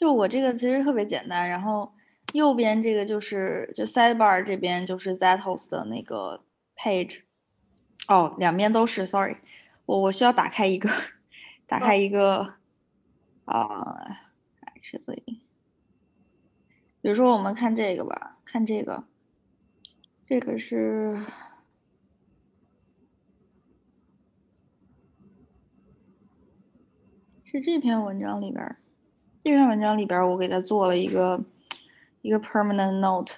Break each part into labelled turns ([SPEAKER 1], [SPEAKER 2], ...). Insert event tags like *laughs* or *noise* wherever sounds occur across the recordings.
[SPEAKER 1] 就我这个其实特别简单，然后右边这个就是就 sidebar 这边就是 Zatos 的那个 page。哦，两边都是，sorry，我我需要打开一个，打开一个啊，actually，比如说我们看这个吧，看这个，这个是。是这篇文章里边，这篇文章里边，我给他做了一个一个 permanent note。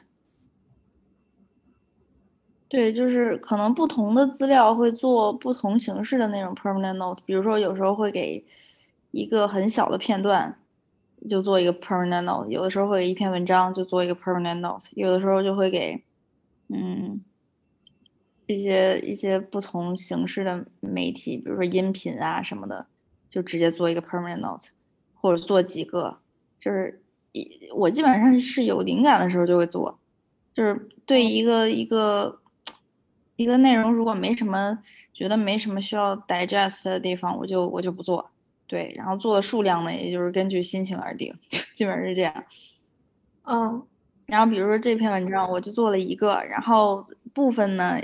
[SPEAKER 1] 对，就是可能不同的资料会做不同形式的那种 permanent note。比如说，有时候会给一个很小的片段就做一个 permanent note，有的时候会给一篇文章就做一个 permanent note，有的时候就会给嗯一些一些不同形式的媒体，比如说音频啊什么的。就直接做一个 permanent note，或者做几个，就是一我基本上是有灵感的时候就会做，就是对一个一个一个内容如果没什么觉得没什么需要 digest 的地方，我就我就不做。对，然后做的数量呢，也就是根据心情而定，*laughs* 基本上是这样。
[SPEAKER 2] 嗯，
[SPEAKER 1] 然后比如说这篇文章我就做了一个，然后部分呢，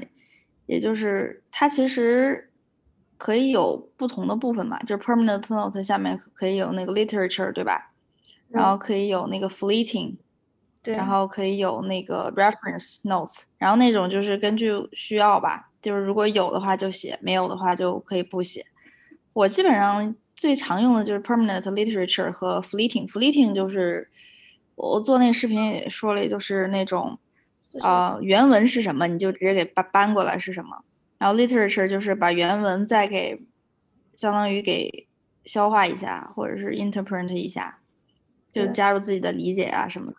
[SPEAKER 1] 也就是它其实。可以有不同的部分嘛？就是 permanent note 下面可以有那个 literature，对吧？然后可以有那个 fleeting，
[SPEAKER 2] 对，
[SPEAKER 1] 然后可以有那个 reference notes，然后那种就是根据需要吧，就是如果有的话就写，没有的话就可以不写。我基本上最常用的就是 permanent literature 和 fleeting，fleeting 就是我做那视频也说了，就是那种呃原文是什么，你就直接给搬搬过来是什么。然后 literature 就是把原文再给，相当于给消化一下，或者是 interpret 一下，就加入自己的理解啊什么的，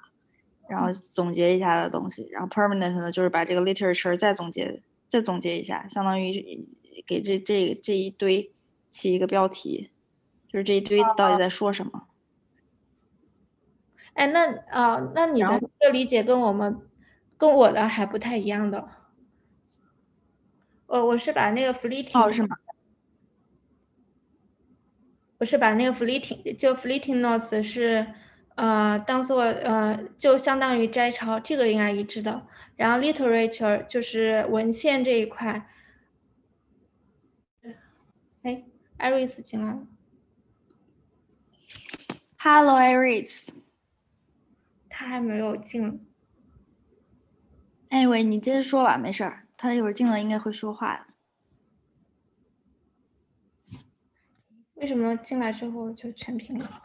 [SPEAKER 1] 然后总结一下的东西。然后 permanent 呢，就是把这个 literature 再总结，再总结一下，相当于给这这这一堆起一个标题，就是这一堆到底在说什么。
[SPEAKER 2] 哎，那啊，那你的这个理解跟我们跟我的还不太一样的。我我是把那个 fleeting 哦
[SPEAKER 1] 是吗？
[SPEAKER 2] 我是把那个 fleeting 就 fleeting notes 是呃当做呃就相当于摘抄，这个应该一致的。然后 literature 就是文献这一块。哎，Iris 进来了。
[SPEAKER 1] Hello，Iris。
[SPEAKER 2] 他还没有进。
[SPEAKER 1] Anyway，你接着说吧，没事儿。他一会儿进来应该会说话的。
[SPEAKER 2] 为什么进来之后就全屏了？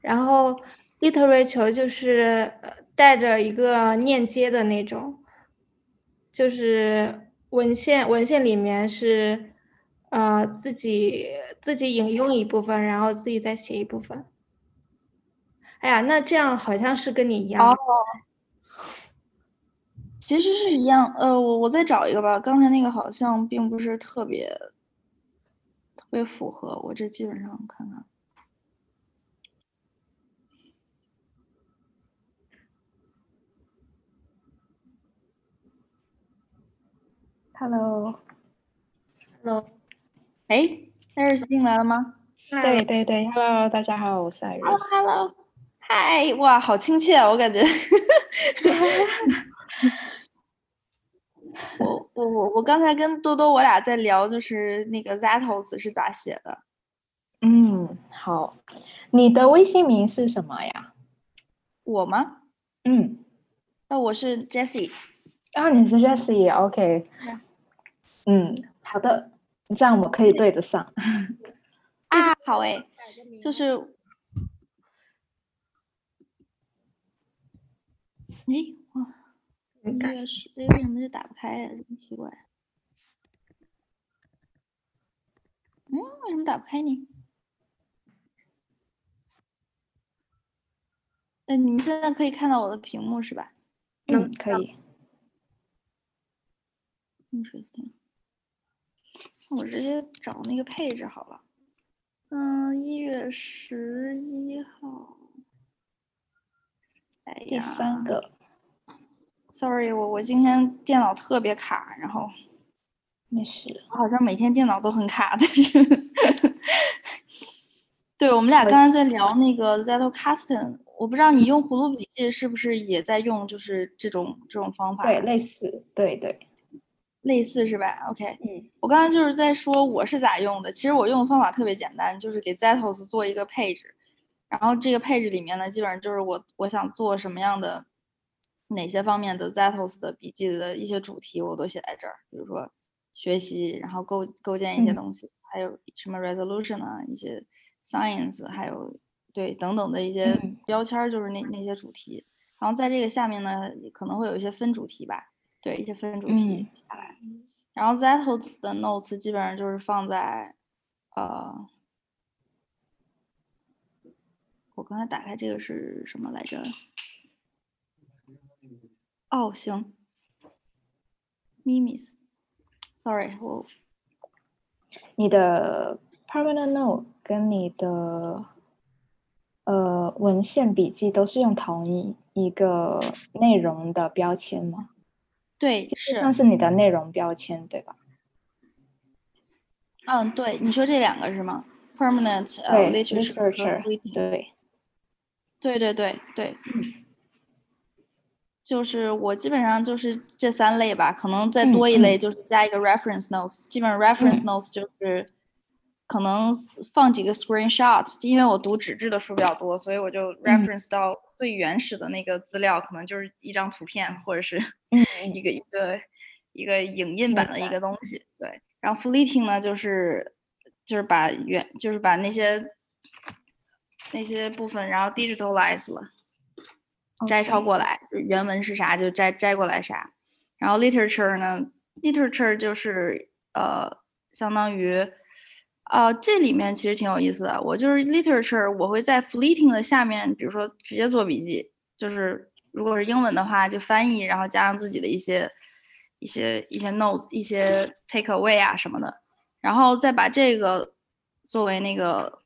[SPEAKER 2] 然后 literature 就是带着一个链接的那种，就是文献文献里面是呃自己自己引用一部分，然后自己再写一部分。哎呀，那这样好像是跟你一样。
[SPEAKER 1] 其实是一样，呃，我我再找一个吧。刚才那个好像并不是特别特别符合，我这基本上看看。
[SPEAKER 2] Hello，Hello，
[SPEAKER 1] 哎，艾瑞斯进来了吗？
[SPEAKER 3] 对对对，Hello，大家好，我是艾瑞斯。
[SPEAKER 1] Hello，嗨，哇，好亲切啊，我感觉。*laughs* *laughs* 我我我我刚才跟多多我俩在聊，就是那个 Zatos 是咋写的？
[SPEAKER 3] 嗯，好，你的微信名是什么呀？
[SPEAKER 1] 我吗？
[SPEAKER 3] 嗯，
[SPEAKER 1] 那我是 Jessie。
[SPEAKER 3] 啊，你是 Jessie，OK。嗯，好的，这样我可以对得上。*laughs*
[SPEAKER 1] 啊，好诶，就是，诶。应该是，哎，为什么就打不开呀？真奇怪。嗯，为什么打不开呢？嗯，你们现在可以看到我的屏幕是吧？
[SPEAKER 3] 嗯，可以。
[SPEAKER 1] Interesting。我直接找那个配置好了。嗯，一月十一号。哎呀，
[SPEAKER 3] 第三个。
[SPEAKER 1] Sorry，我我今天电脑特别卡，然后
[SPEAKER 3] 没事，
[SPEAKER 1] 我好像每天电脑都很卡，但是对，我们俩刚才在聊那个 Zettel Custom，我不知道你用葫芦笔记是不是也在用，就是这种这种方法？
[SPEAKER 3] 对，类似，对对，
[SPEAKER 1] 类似是吧？OK，
[SPEAKER 3] 嗯，
[SPEAKER 1] 我刚才就是在说我是咋用的，其实我用的方法特别简单，就是给 Zettels 做一个配置，然后这个配置里面呢，基本上就是我我想做什么样的哪些方面的 Zettels 的笔记的一些主题，我都写在这儿，比如说学习，然后构构建一些
[SPEAKER 3] 嗯
[SPEAKER 1] 东西，还有什么 resolution 啊，一些 science，还有对等等的一些
[SPEAKER 3] 嗯
[SPEAKER 1] 标签儿，就是那那些主题。然后在这个下面呢，可能会有一些分主题吧，对，一些分主题
[SPEAKER 3] 嗯
[SPEAKER 1] 下来。然后 Zettels 的 notes 基本上就是放在，呃，我刚才打开这个是什么来着？哦，行，Mimi's，sorry，我
[SPEAKER 3] 你的 permanent note 跟你的呃文献笔记都是用同一一个内容的标签吗？
[SPEAKER 1] 对，
[SPEAKER 3] 是像是你的内容标签对吧？
[SPEAKER 1] 嗯，对，你说这两个是吗？permanent 呃、literature 对，
[SPEAKER 3] 对
[SPEAKER 1] 对
[SPEAKER 3] 对
[SPEAKER 1] 对。对对对嗯就是我基本上就是这三类吧，可能再
[SPEAKER 3] 嗯
[SPEAKER 1] 多一类
[SPEAKER 3] 嗯
[SPEAKER 1] 就是加一个 reference notes，基本上 reference
[SPEAKER 3] 嗯
[SPEAKER 1] notes 就是可能放几个 screenshot，因为我读纸质的书比较多，所以我就
[SPEAKER 3] 嗯
[SPEAKER 1] reference 到最原始的那个资料，可能就是一张图片或者是
[SPEAKER 3] 嗯 *laughs*
[SPEAKER 1] 一个一个一个影印版的一个东西，对。然后 fleeting 呢，就是就是把原就是把那些那些部分，然后 digitalize 了。摘抄过来，就原文是啥就摘摘过来啥。然后 literature 呢，literature 就是呃，相当于，呃，这里面其实挺有意思的。我就是 literature，我会在 fleeting 的下面，比如说直接做笔记，就是如果是英文的话，就翻译，然后加上自己的一些一些一些 notes、一些 take away 啊什么的，然后再把这个作为那个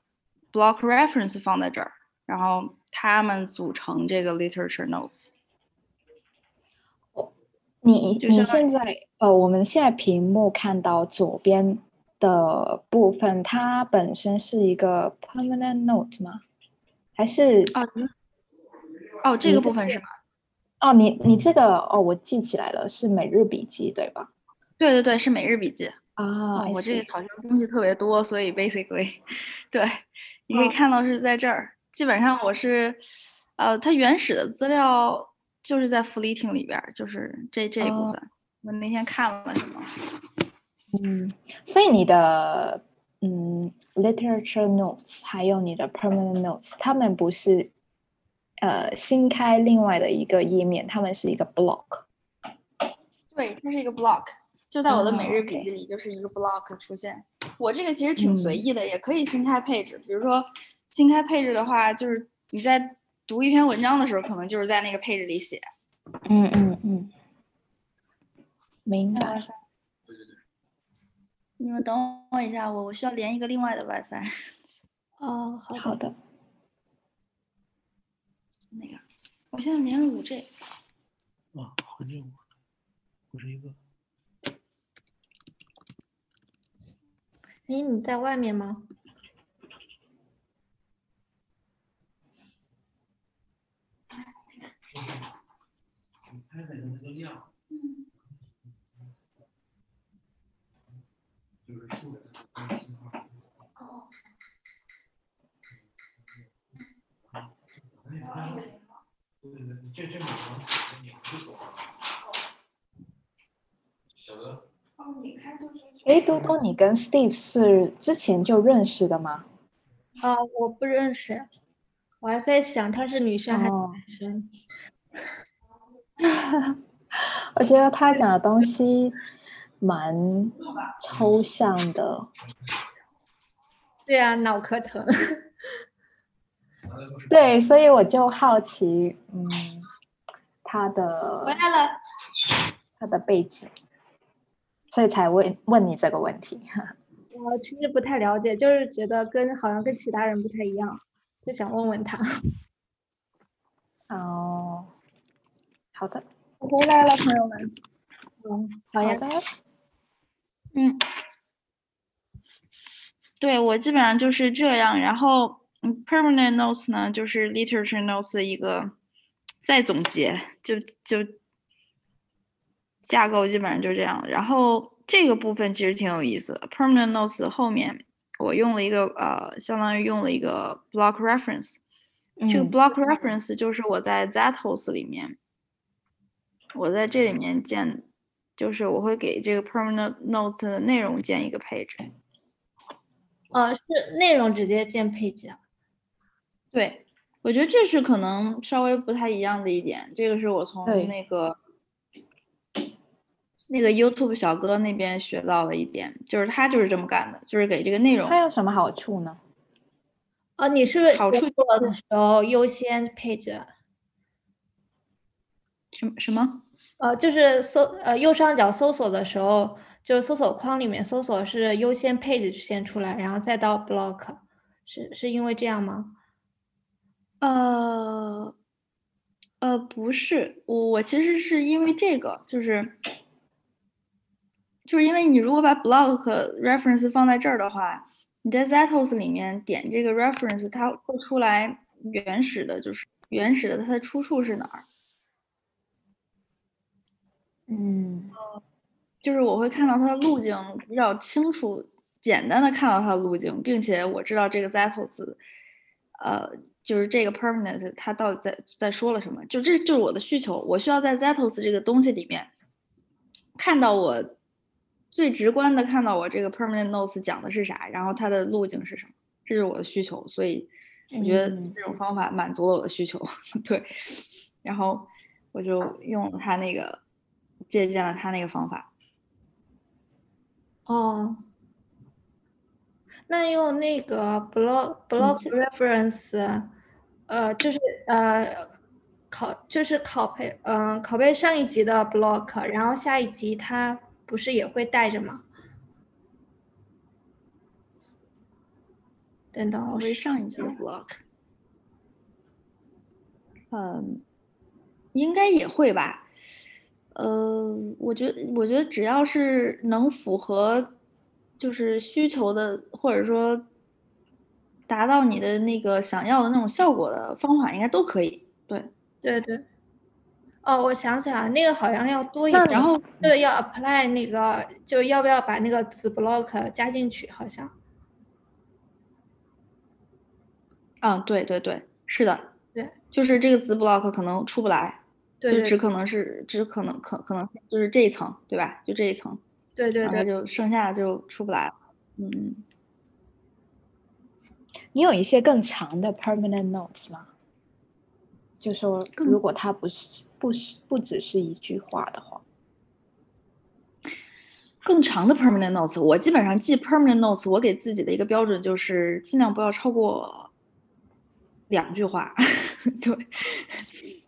[SPEAKER 1] block reference 放在这儿，然后它们组成这个 literature notes。
[SPEAKER 3] 你你现在呃，我们现在屏幕看到左边的部分，它本身是一个 permanent note 吗？还是
[SPEAKER 1] 哦，哦，这个部分是吗？
[SPEAKER 3] 哦，你你这个哦，我记起来了，是每日笔记对吧？
[SPEAKER 1] 对对对，是每日笔记。
[SPEAKER 3] 啊
[SPEAKER 1] 哦，我这个好像东西特别多，所以 basically，对，你可以
[SPEAKER 3] 哦
[SPEAKER 1] 看到是在这儿。基本上我是，呃，它原始的资料就是在 fleeting 里边儿，就是这这一部
[SPEAKER 3] 哦
[SPEAKER 1] 分。我那天看了什么？
[SPEAKER 3] 嗯，所以你的嗯 literature notes 还有你的 permanent notes，他们不是呃新开另外的一个页面，他们是一个 block。
[SPEAKER 1] 对，它是一个 block，就在我的每
[SPEAKER 3] 哦
[SPEAKER 1] 日笔记里就是一个 block 出现。我这个其实挺随
[SPEAKER 3] 嗯
[SPEAKER 1] 意的，也可以新开配置。比如说新开配置的话，就是你在读一篇文章的时候，可能就是在那个配置里写。
[SPEAKER 3] 嗯嗯嗯，明
[SPEAKER 1] 哎
[SPEAKER 3] 白。
[SPEAKER 1] WiFi 你们等我一下，我我需要连一个另外的 WiFi。*laughs*
[SPEAKER 2] 哦，好
[SPEAKER 3] 好
[SPEAKER 2] 的。
[SPEAKER 1] 个，我现在连了五 G。
[SPEAKER 4] 啊，很久，不是一个。
[SPEAKER 2] 诶，你在外面吗？
[SPEAKER 4] 拍的那个量，就是竖着的那个信号。对对对，这这两个锁的拧是
[SPEAKER 1] 哦，你开就是。
[SPEAKER 3] 诶，多多，你跟 Steve 是之前就认识的吗？
[SPEAKER 2] 啊，我不认识，我还在想她是女生还是
[SPEAKER 3] 哦
[SPEAKER 2] 男生。*laughs*
[SPEAKER 3] 我觉得他讲的东西蛮抽象的。
[SPEAKER 2] 对啊，脑壳疼。*laughs*
[SPEAKER 3] 对，所以我就好奇，嗯，他的
[SPEAKER 1] 回来了。
[SPEAKER 3] 他的背景，所以才问问你这个问题。*laughs*
[SPEAKER 2] 我其实不太了解，就是觉得跟好像跟其他人不太一样，就想问问他。
[SPEAKER 3] 哦，好的，
[SPEAKER 1] 我回来了，朋友们。
[SPEAKER 2] 嗯，好呀。
[SPEAKER 1] 嗯，对我基本上就是这样。然后嗯，permanent notes 呢，就是 literature notes 的一个再总结，就就架构基本上就这样。然后这个部分其实挺有意思的，permanent notes 后面我用了一个呃，相当于用了一个 block reference。这个
[SPEAKER 3] 嗯
[SPEAKER 1] block reference 就是我在 Zatos 里面，我在这里面建，就是我会给这个 permanent note 的内容建一个 page。
[SPEAKER 2] 呃，是内容直接建配置啊。
[SPEAKER 1] 对，我觉得这是可能稍微不太一样的一点。这个是我从那个那个 YouTube 小哥那边学到了一点，就是他就是这么干的，就是给这个内容
[SPEAKER 3] 它有什么好处呢？
[SPEAKER 2] 哦，你是不是
[SPEAKER 1] 好处
[SPEAKER 2] 做的时候优先配置？
[SPEAKER 1] 什么什么？
[SPEAKER 2] 呃，就是搜呃右上角搜索的时候，就是搜索框里面搜索是优先配置先出来，然后再到 block，是是因为这样吗？
[SPEAKER 1] 呃，呃，不是，我我其实是因为这个，就是就是因为你如果把 block reference 放在这儿的话，你在 Zatos 里面点这个 reference，它会出来原始的，就是原始的它的出处是哪儿，
[SPEAKER 3] 嗯。
[SPEAKER 1] 就是我会看到它的路径比较清楚，简单的看到它的路径，并且我知道这个 Zetos，呃，就是这个 permanent 它到底在在说了什么，就这就是我的需求，我需要在 Zetos 这个东西里面看到我最直观的看到我这个 permanent notes 讲的是啥，然后它的路径是什么，这是我的需求，所以我觉得
[SPEAKER 3] 嗯。
[SPEAKER 1] 这种方法满足了我的需求，*laughs* 对，然后我就用了它那个借鉴了他那个方法。
[SPEAKER 2] 哦，那用那个 block block reference，呃，就是呃拷就是拷贝，嗯、拷贝上一级的 block，然后下一级它不是也会带着吗？等等，
[SPEAKER 1] 我
[SPEAKER 2] 我是
[SPEAKER 1] 上一级的 block，嗯，应该也会吧。呃，我觉得，我觉得只要是能符合就是需求的，或者说达到你的那个想要的那种效果的方法，应该都可以。对，
[SPEAKER 2] 对对。哦，我想起来，那个好像要多一点，
[SPEAKER 1] 然后
[SPEAKER 2] 对，要 apply 那个，就要不要把那个子 block 加进去？好像，
[SPEAKER 1] 啊，对对对，是的，
[SPEAKER 2] 对，
[SPEAKER 1] 就是这个子 block 可能出不来，
[SPEAKER 2] 对对
[SPEAKER 1] 就只可能是只可能可可能就是这一层，对吧？就这一层。
[SPEAKER 2] 对对对，
[SPEAKER 1] 就剩下的就出不来了。嗯，
[SPEAKER 3] 你有一些更长的 permanent notes 吗？就说如果它不是不是不只是一句话的话，
[SPEAKER 1] 更长的 permanent notes，我基本上记 permanent notes，我给自己的一个标准就是尽量不要超过两句话，*laughs* 对，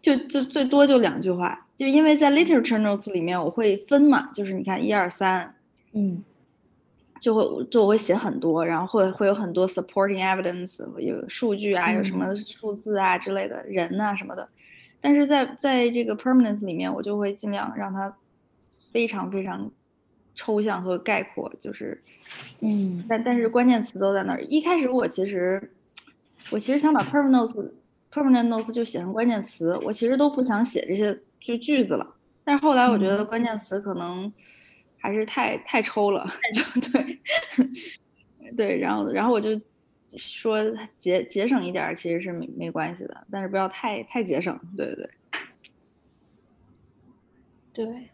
[SPEAKER 1] 就就最多就两句话，就因为在 literature notes 里面我会分嘛，就是你看一二三，
[SPEAKER 3] 嗯。
[SPEAKER 1] 就会就我会写很多，然后会会有很多 supporting evidence，有数据啊，有什么数字啊之类的，人呐、什么的。但是在在这个 permanence 里面，我就会尽量让它非常非常抽象和概括，就是，
[SPEAKER 3] 嗯。
[SPEAKER 1] 但但是关键词都在那儿。一开始我其实我其实想把 permanent permanent notes 就写成关键词，我其实都不想写这些就句子了。但是后来我觉得关键词可能还是太太抽了，就对。*laughs* 对，然后然后我就说节节省一点儿其实是没没关系的，但是不要太太节省，对对。对，
[SPEAKER 2] 对，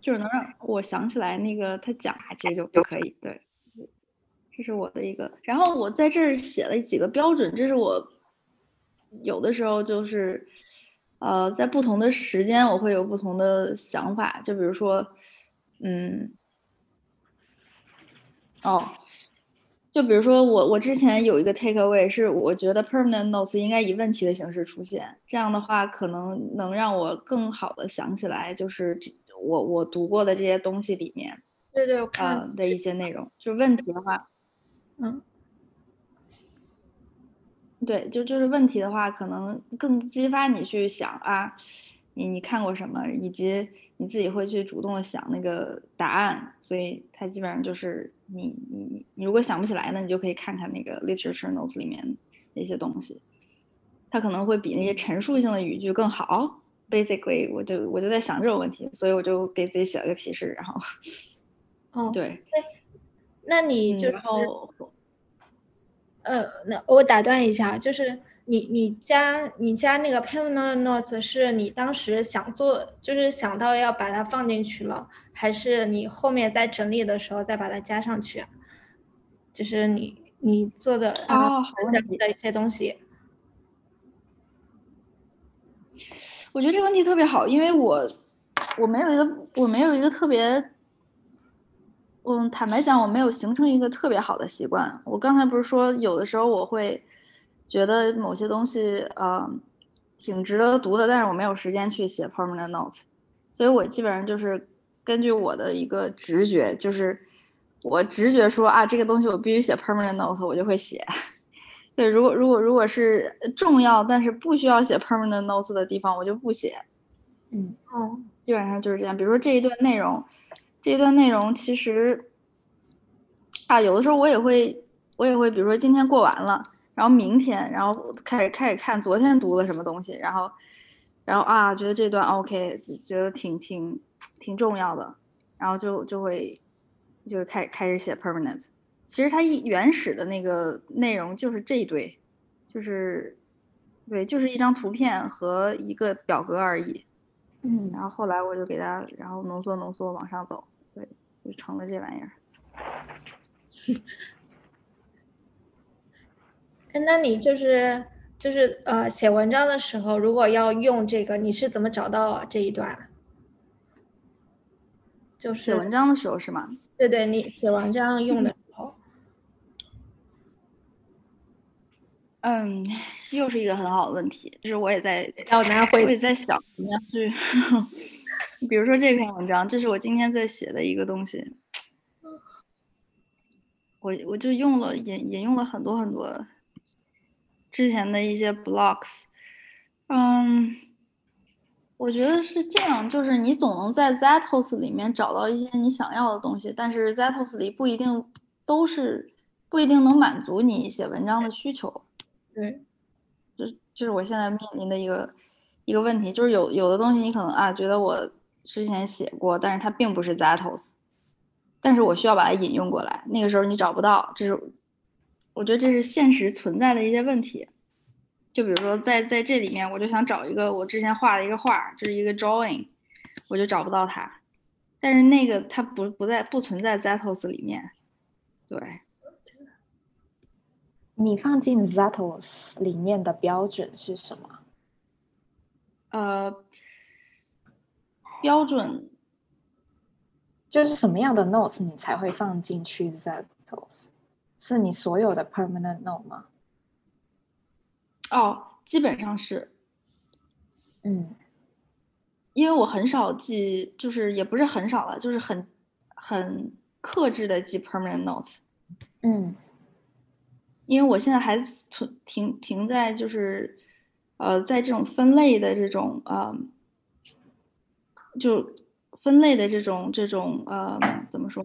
[SPEAKER 1] 就是能让我想起来那个他讲啥，其实就就可以，对，这是我的一个。然后我在这儿写了几个标准，这是我有的时候就是呃，在不同的时间我会有不同的想法，就比如说，嗯，哦，就比如说我我之前有一个 take away 是我觉得 permanent notes 应该以问题的形式出现，这样的话可能能让我更好的想起来，就是这我我读过的这些东西里面
[SPEAKER 2] 对对，我看，
[SPEAKER 1] 呃的一些内容。就问题的话，
[SPEAKER 2] 嗯，
[SPEAKER 1] 对，就就是问题的话，可能更激发你去想啊，你你看过什么，以及你自己会去主动的想那个答案，所以它基本上就是你你你如果想不起来呢，你就可以看看那个 literature notes 里面那些东西，它可能会比那些陈述性的语句更好。Basically，我就我就在想这种问题，所以我就给自己写了个提示，然后，
[SPEAKER 2] 哦，
[SPEAKER 1] 对，
[SPEAKER 2] 那你就呃，那我打断一下，就是你你加你加那个 permanent notes 是你当时想做，就是想到要把它放进去了，还是你后面在整理的时候再把它加上去？就是你你做的
[SPEAKER 1] 啊，好问题
[SPEAKER 2] 的一些东西。
[SPEAKER 1] 我觉得这个问题特别好，因为我我没有一个我没有一个特别，嗯，坦白讲，我没有形成一个特别好的习惯。我刚才不是说有的时候我会觉得某些东西呃挺值得读的，但是我没有时间去写 permanent note，所以我基本上就是根据我的一个直觉，就是我直觉说啊这个东西我必须写 permanent note，我就会写。对，如果如果如果是重要但是不需要写 permanent notes 的地方，我就不写。
[SPEAKER 3] 嗯，
[SPEAKER 2] 哦，
[SPEAKER 1] 基本上就是这样。比如说这一段内容，这一段内容其实啊，有的时候我也会，我也会，比如说今天过完了，然后明天，然后开始开始看昨天读了什么东西，然后然后啊，觉得这段 OK，觉得挺挺挺重要的，然后就就会就开开始写 permanent。其实它一原始的那个内容就是这一堆，就是对，就是一张图片和一个表格而已。
[SPEAKER 3] 嗯，
[SPEAKER 1] 然后后来我就给它，然后浓缩浓缩往上走，对，就成了这玩意儿。*laughs*
[SPEAKER 2] 哎，那你就是就是呃写文章的时候，如果要用这个，你是怎么找到这一段？就是
[SPEAKER 1] 写文章的时候是吗？
[SPEAKER 2] 对对，你写文章用的时候，
[SPEAKER 1] 嗯，又是一个很好的问题，就是我也在，
[SPEAKER 2] 要拿
[SPEAKER 1] 我也
[SPEAKER 2] 回
[SPEAKER 1] 在想怎么样去，比如说这篇文章，这是我今天在写的一个东西，我我就用了引引用了很多很多之前的一些 blocks，嗯，我觉得是这样，就是你总能在 Zatos 里面找到一些你想要的东西，但是 Zatos 里不一定都是不一定能满足你写文章的需求。
[SPEAKER 2] 对，
[SPEAKER 1] 这这是我现在面临的一个一个问题，就是有有的东西你可能啊觉得我之前写过，但是它并不是 Zetos，但是我需要把它引用过来，那个时候你找不到，这是我觉得这是现实存在的一些问题。就比如说在在这里面，我就想找一个我之前画的一个画，就是一个 drawing，我就找不到它，但是那个它不不在不存在 Zetos 里面，对。
[SPEAKER 3] 你放进 Zetos 里面的标准是什么？
[SPEAKER 1] 呃，标准。
[SPEAKER 3] 就是什么样的 notes 你才会放进去 Zatos？是你所有的 permanent note 吗？
[SPEAKER 1] 哦，基本上是
[SPEAKER 3] 嗯。
[SPEAKER 1] 因为我很少记，就是也不是很少了，就是很很克制的记 permanent notes，
[SPEAKER 3] 嗯。
[SPEAKER 1] 因为我现在还停停停在就是呃在这种分类的这种呃就分类的这种这种呃怎么说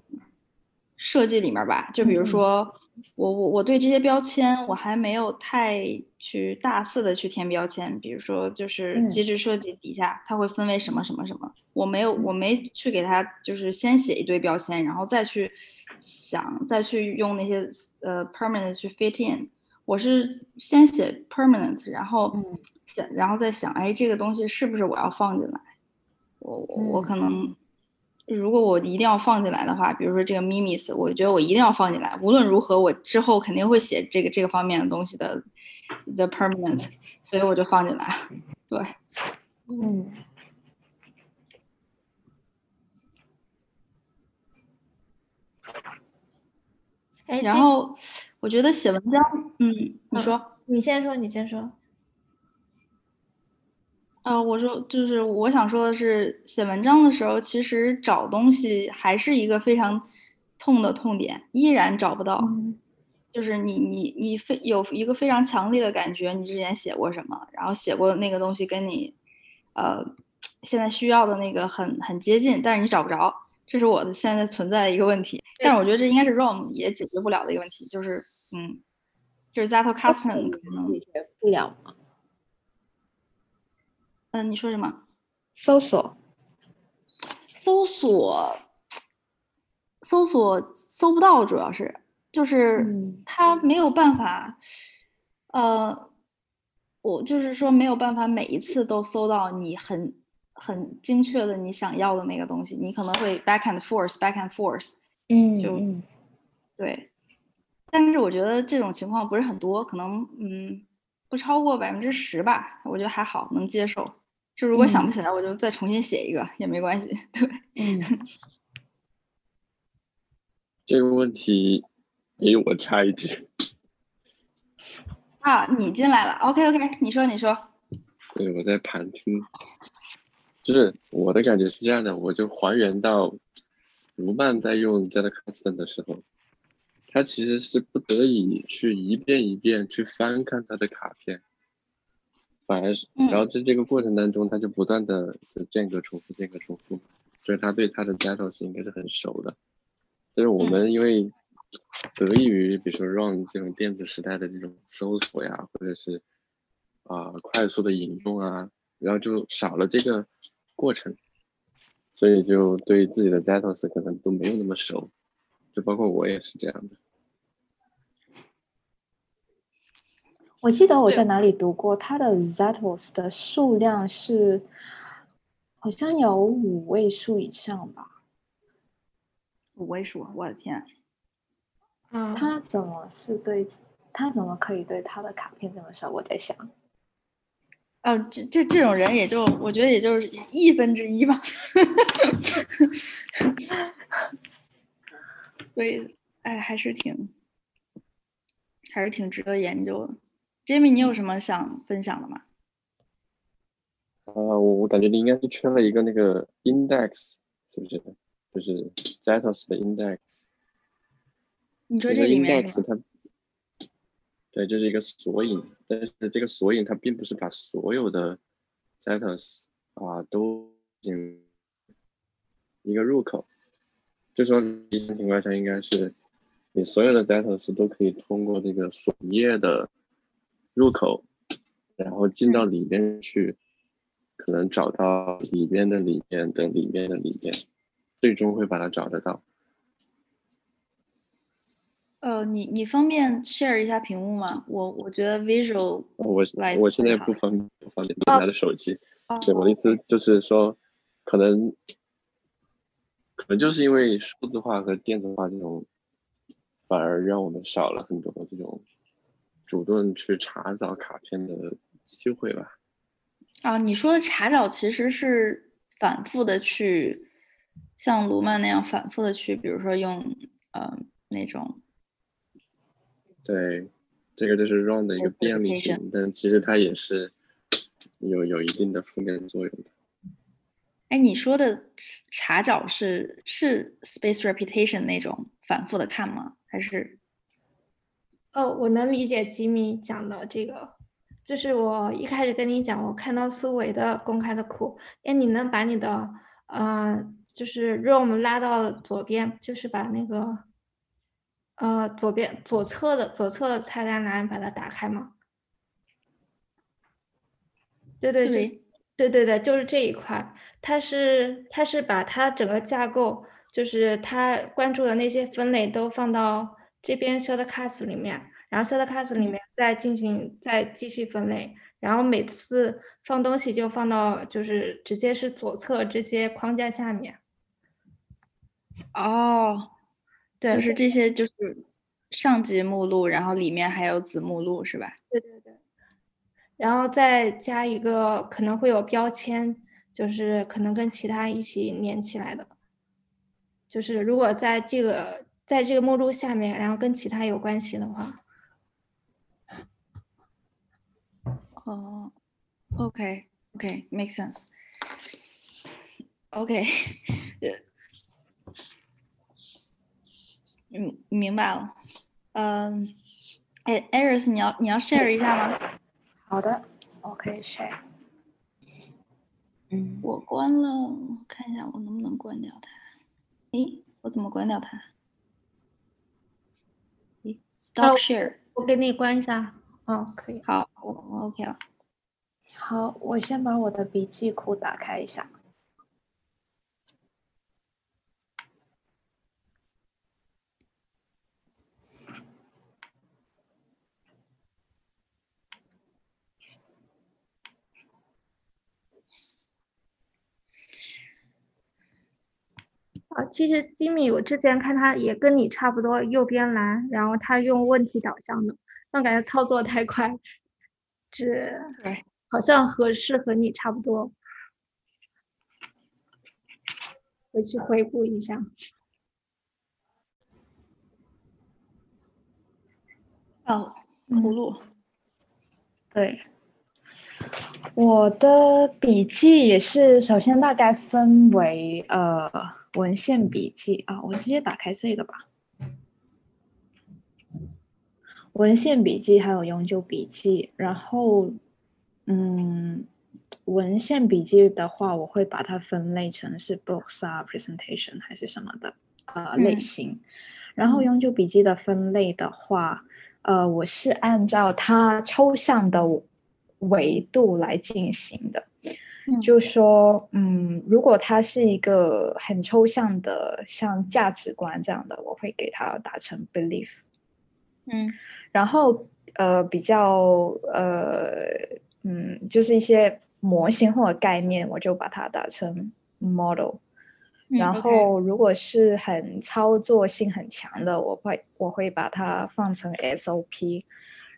[SPEAKER 1] 设计里面吧，就比如说我我我对这些标签我还没有太去大肆的去填标签，比如说就是
[SPEAKER 3] 嗯。
[SPEAKER 1] 机制设计底下它会分为什么什么什么，我没有我没去给它就是先写一堆标签，然后再去想再去用那些呃 permanent 去 fit in，我是先写 permanent，然后
[SPEAKER 3] 嗯。
[SPEAKER 1] 想然后再想，哎，这个东西是不是我要放进来？我我可能，如果我一定要放进来的话，比如说这个 mimis，我觉得我一定要放进来，无论如何，我之后肯定会写这个这个方面的东西的 the permanent，所以我就放进来。对，
[SPEAKER 3] 嗯
[SPEAKER 2] 哎，
[SPEAKER 1] 然后我觉得写文章，嗯，你
[SPEAKER 2] 嗯
[SPEAKER 1] 说。
[SPEAKER 2] 你先说，你先说。
[SPEAKER 1] 呃，我说就是我想说的是，写文章的时候，其实找东西还是一个非常痛的痛点，依然找不到。
[SPEAKER 3] 嗯
[SPEAKER 1] 就是你你你非有一个非常强烈的感觉，你之前写过什么，然后写过的那个东西跟你，呃，现在需要的那个很很接近，但是你找不着，这是我的现在存在的一个问题。但是我觉得这应该是 ROM 也解决不了的一个问题，就是嗯，就是 Zettel Custom 可能，
[SPEAKER 3] 解决不了吗？
[SPEAKER 1] 嗯，你说什么？
[SPEAKER 3] 搜索，
[SPEAKER 1] 搜索，搜索搜不到，主要是就是
[SPEAKER 3] 嗯
[SPEAKER 1] 它没有办法，呃，我就是说没有办法每一次都搜到你很很精确的你想要的那个东西，你可能会 back and forth，back and forth，
[SPEAKER 3] 嗯就
[SPEAKER 1] 对。但是我觉得这种情况不是很多，可能嗯不超过百分之十吧，我觉得还好，能接受。就如果想不
[SPEAKER 3] 嗯
[SPEAKER 1] 起来，我就再重新写一个也没关系。*laughs* 对，
[SPEAKER 3] 嗯，*laughs*
[SPEAKER 5] 这个问题哎我插一句。*laughs*
[SPEAKER 1] 啊，你进来了，OK OK，你说你说，
[SPEAKER 5] 对，我在旁听。就是我的感觉是这样的，我就还原到卢曼在用 Z Custom 的时候，他其实是不得已去一遍一遍去翻看他的卡片，反而是，
[SPEAKER 1] 嗯
[SPEAKER 5] 然后在这个过程当中，他就不断的就间隔重复，间隔重复，所以他对他的 Zetos 应该是很熟的。就是我们因为得益于比如说 Run 这种电子时代的这种搜索呀，或者是啊、快速的引用啊，然后就少了这个过程，所以就对自己的 Zetos 可能都没有那么熟，就包括我也是这样的。
[SPEAKER 3] 我记得我在哪里读过，它的 Zetos 的数量是好像有五位数以上吧？
[SPEAKER 1] 五位数，我的天，
[SPEAKER 2] 啊，
[SPEAKER 3] 他怎么是对？他怎么可以对他的卡片这么少？我在想，
[SPEAKER 1] 啊，这这这种人也就我觉得也就是亿分之一吧。*laughs* 所以，哎，还是挺，还是挺值得研究的。Jamie，你有什么想分享的吗？
[SPEAKER 5] 啊、我我感觉你应该是缺了一个那个 index，是不是？就是 Zetos 的 index。
[SPEAKER 1] 你说
[SPEAKER 5] 这个
[SPEAKER 1] 这里面
[SPEAKER 5] index？它，对，就是一个索引，但是这个索引它并不是把所有的 Zetos 啊都进一个入口，就说理想情况下应该是你所有的 Zetos 都可以通过这个锁页的入口，然后进到里面去，可能找到里面的里面的里面的里面，最终会把它找得到。
[SPEAKER 1] 呃，你你方便 share 一下屏幕吗？我我觉得 visual
[SPEAKER 5] 我
[SPEAKER 1] 来
[SPEAKER 5] 我现在不方便不方便拿着手机。对，我的意
[SPEAKER 1] 哦
[SPEAKER 5] 思就是说，可能可能就是因为数字化和电子化这种，反而让我们少了很多这种主动去查找卡片的机会吧。
[SPEAKER 1] 啊，你说的查找其实是反复的去，像卢曼那样反复的去，比如说用呃那种
[SPEAKER 5] 对，这个就是 Run 的一个便利性，但其实它也是有有一定的负面作用的。
[SPEAKER 1] 哎，你说的查找是是 space reputation 那种反复的看吗？还是
[SPEAKER 2] 哦，我能理解吉米讲的这个，就是我一开始跟你讲，我看到苏维的公开的库，哎，你能把你的呃，就是 room 拉到左边，就是把那个呃左边左侧的左侧的菜单栏把它打开吗？对对
[SPEAKER 1] 对
[SPEAKER 2] 对对对对，就是这一块儿，它是它是把它整个架构，就是它关注的那些分类都放到这边 shortcuts 里面，然后 shortcuts 里面再进行再继续分类，然后每次放东西就放到就是直接是左侧这些框架下面。
[SPEAKER 1] 哦，
[SPEAKER 2] 对，
[SPEAKER 1] 就是这些就是上级目录，然后里面还有子目录是吧？
[SPEAKER 2] 对对对，然后再加一个可能会有标签，就是可能跟其他一起连起来的。就是如果在这个在这个目录下面，然后跟其他有关系的话，
[SPEAKER 1] 哦，OK OK，make sense。*laughs* OK，呃，*laughs* 嗯，明白了。嗯，哎，Iris，你要你要 share 一下吗？
[SPEAKER 3] 好的，我可以 share。嗯，
[SPEAKER 1] 我关了，我看一下我能不能关掉它。诶，我怎么关掉它？诶，Stop
[SPEAKER 2] 哦
[SPEAKER 1] share。
[SPEAKER 2] 我给你关一下。哦，可以。
[SPEAKER 1] 好，我我 OK 了。
[SPEAKER 3] 好，我先把我的笔记库打开一下。
[SPEAKER 2] 啊，其实吉米，我之前看他也跟你差不多，右边栏，然后他用问题导向的，但感觉操作太快，这
[SPEAKER 1] 对，
[SPEAKER 2] 好像和是和你差不多，回去回顾一下。
[SPEAKER 1] 哦，葫芦。
[SPEAKER 3] 对，我的笔记也是，首先大概分为呃文献笔记啊，我直接打开这个吧。文献笔记还有永久笔记，然后嗯，文献笔记的话，我会把它分类成是 books 啊、presentation 还是什么的呃类
[SPEAKER 1] 嗯
[SPEAKER 3] 型，然后永久笔记的分类的话。呃，我是按照它抽象的维度来进行的，
[SPEAKER 1] 嗯。
[SPEAKER 3] 就说，嗯，如果它是一个很抽象的，像价值观这样的，我会给它打成 belief，
[SPEAKER 1] 嗯。
[SPEAKER 3] 然后呃，比较呃，嗯，就是一些模型或者概念，我就把它打成 model。
[SPEAKER 1] 嗯
[SPEAKER 3] 然后，如果是很操作性很强的，我会我会把它放成 SOP。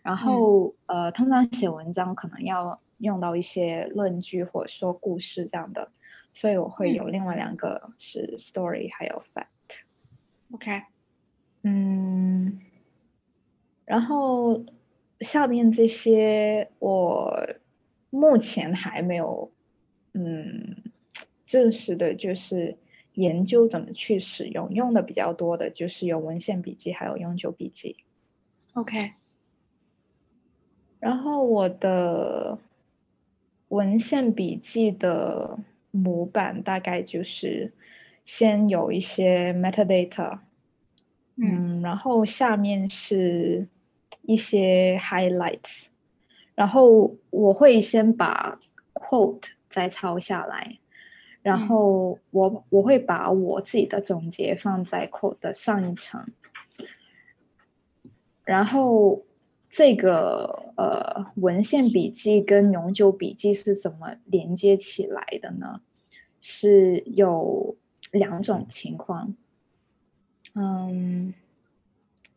[SPEAKER 3] 然后，呃，通常写文章可能要用到一些论据或者说故事这样的，所以我会
[SPEAKER 1] 嗯
[SPEAKER 3] 有另外两个是 story 还有 fact。
[SPEAKER 1] OK，
[SPEAKER 3] 嗯，然后下面这些我目前还没有嗯正式的，就是研究怎么去使用，用的比较多的就是有文献笔记还有永久笔记。
[SPEAKER 1] OK，
[SPEAKER 3] 然后我的文献笔记的模板大概就是先有一些 metadata，
[SPEAKER 1] 嗯。
[SPEAKER 3] 嗯，然后下面是一些 highlights，然后我会先把 quote 再抄下来，然
[SPEAKER 1] 嗯。
[SPEAKER 3] 后我我会把我自己的总结放在 quote 的上一层，然后这个呃文献笔记跟永久笔记是怎么连接起来的呢？是有两种情况。嗯，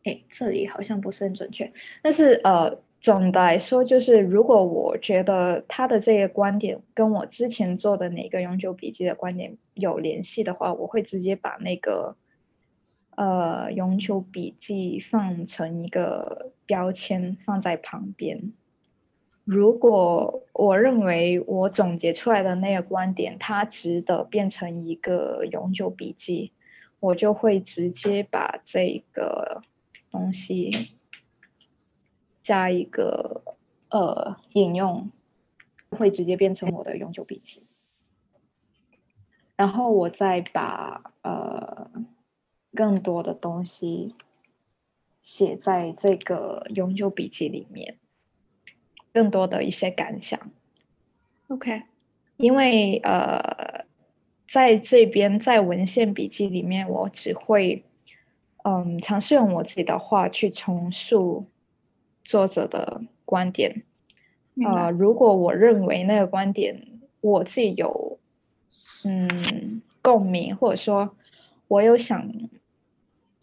[SPEAKER 3] 哎，这里好像不是很准确，但是呃，总的来说就是，如果我觉得他的这个观点跟我之前做的哪个永久笔记的观点有联系的话，我会直接把那个呃永久笔记放成一个标签放在旁边。如果我认为我总结出来的那个观点，它值得变成一个永久笔记，我就会直接把这个东西加一个呃引用，会直接变成我的永久笔记。然后我再把呃更多的东西写在这个永久笔记里面，更多的一些感想。
[SPEAKER 1] OK，
[SPEAKER 3] 因为呃，在这边在文献笔记里面，我只会嗯尝试用我自己的话去重述作者的观点。
[SPEAKER 1] 明白
[SPEAKER 3] 呃，如果我认为那个观点我自己有嗯共鸣，或者说我有想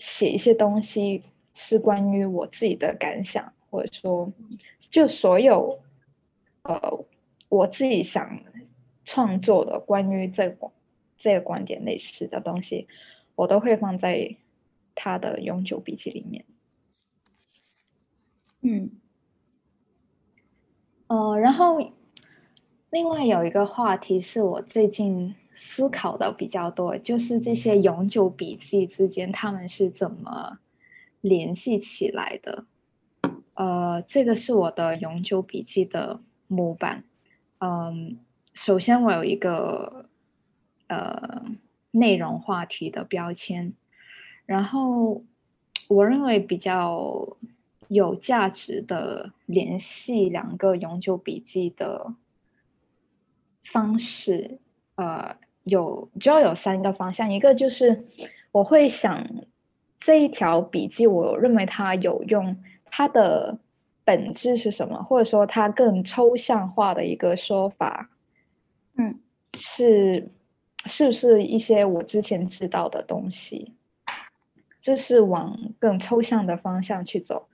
[SPEAKER 3] 写一些东西是关于我自己的感想，或者说就所有呃我自己想创作的关于这个这个观点类似的东西，我都会放在他的永久笔记里面。
[SPEAKER 1] 嗯
[SPEAKER 3] 呃，然后另外有一个话题是我最近思考的比较多，就是这些永久笔记之间他们是怎么联系起来的。呃，这个是我的永久笔记的模板。嗯，首先我有一个呃内容话题的标签，然后我认为比较有价值的联系两个永久笔记的方式，呃，有主要有三个方向，一个就是我会想这一条笔记，我认为它有用，它的本质是什么，或者说它更抽象化的一个说法，
[SPEAKER 1] 嗯，
[SPEAKER 3] 是是不是一些我之前知道的东西？这是往更抽象的方向去走，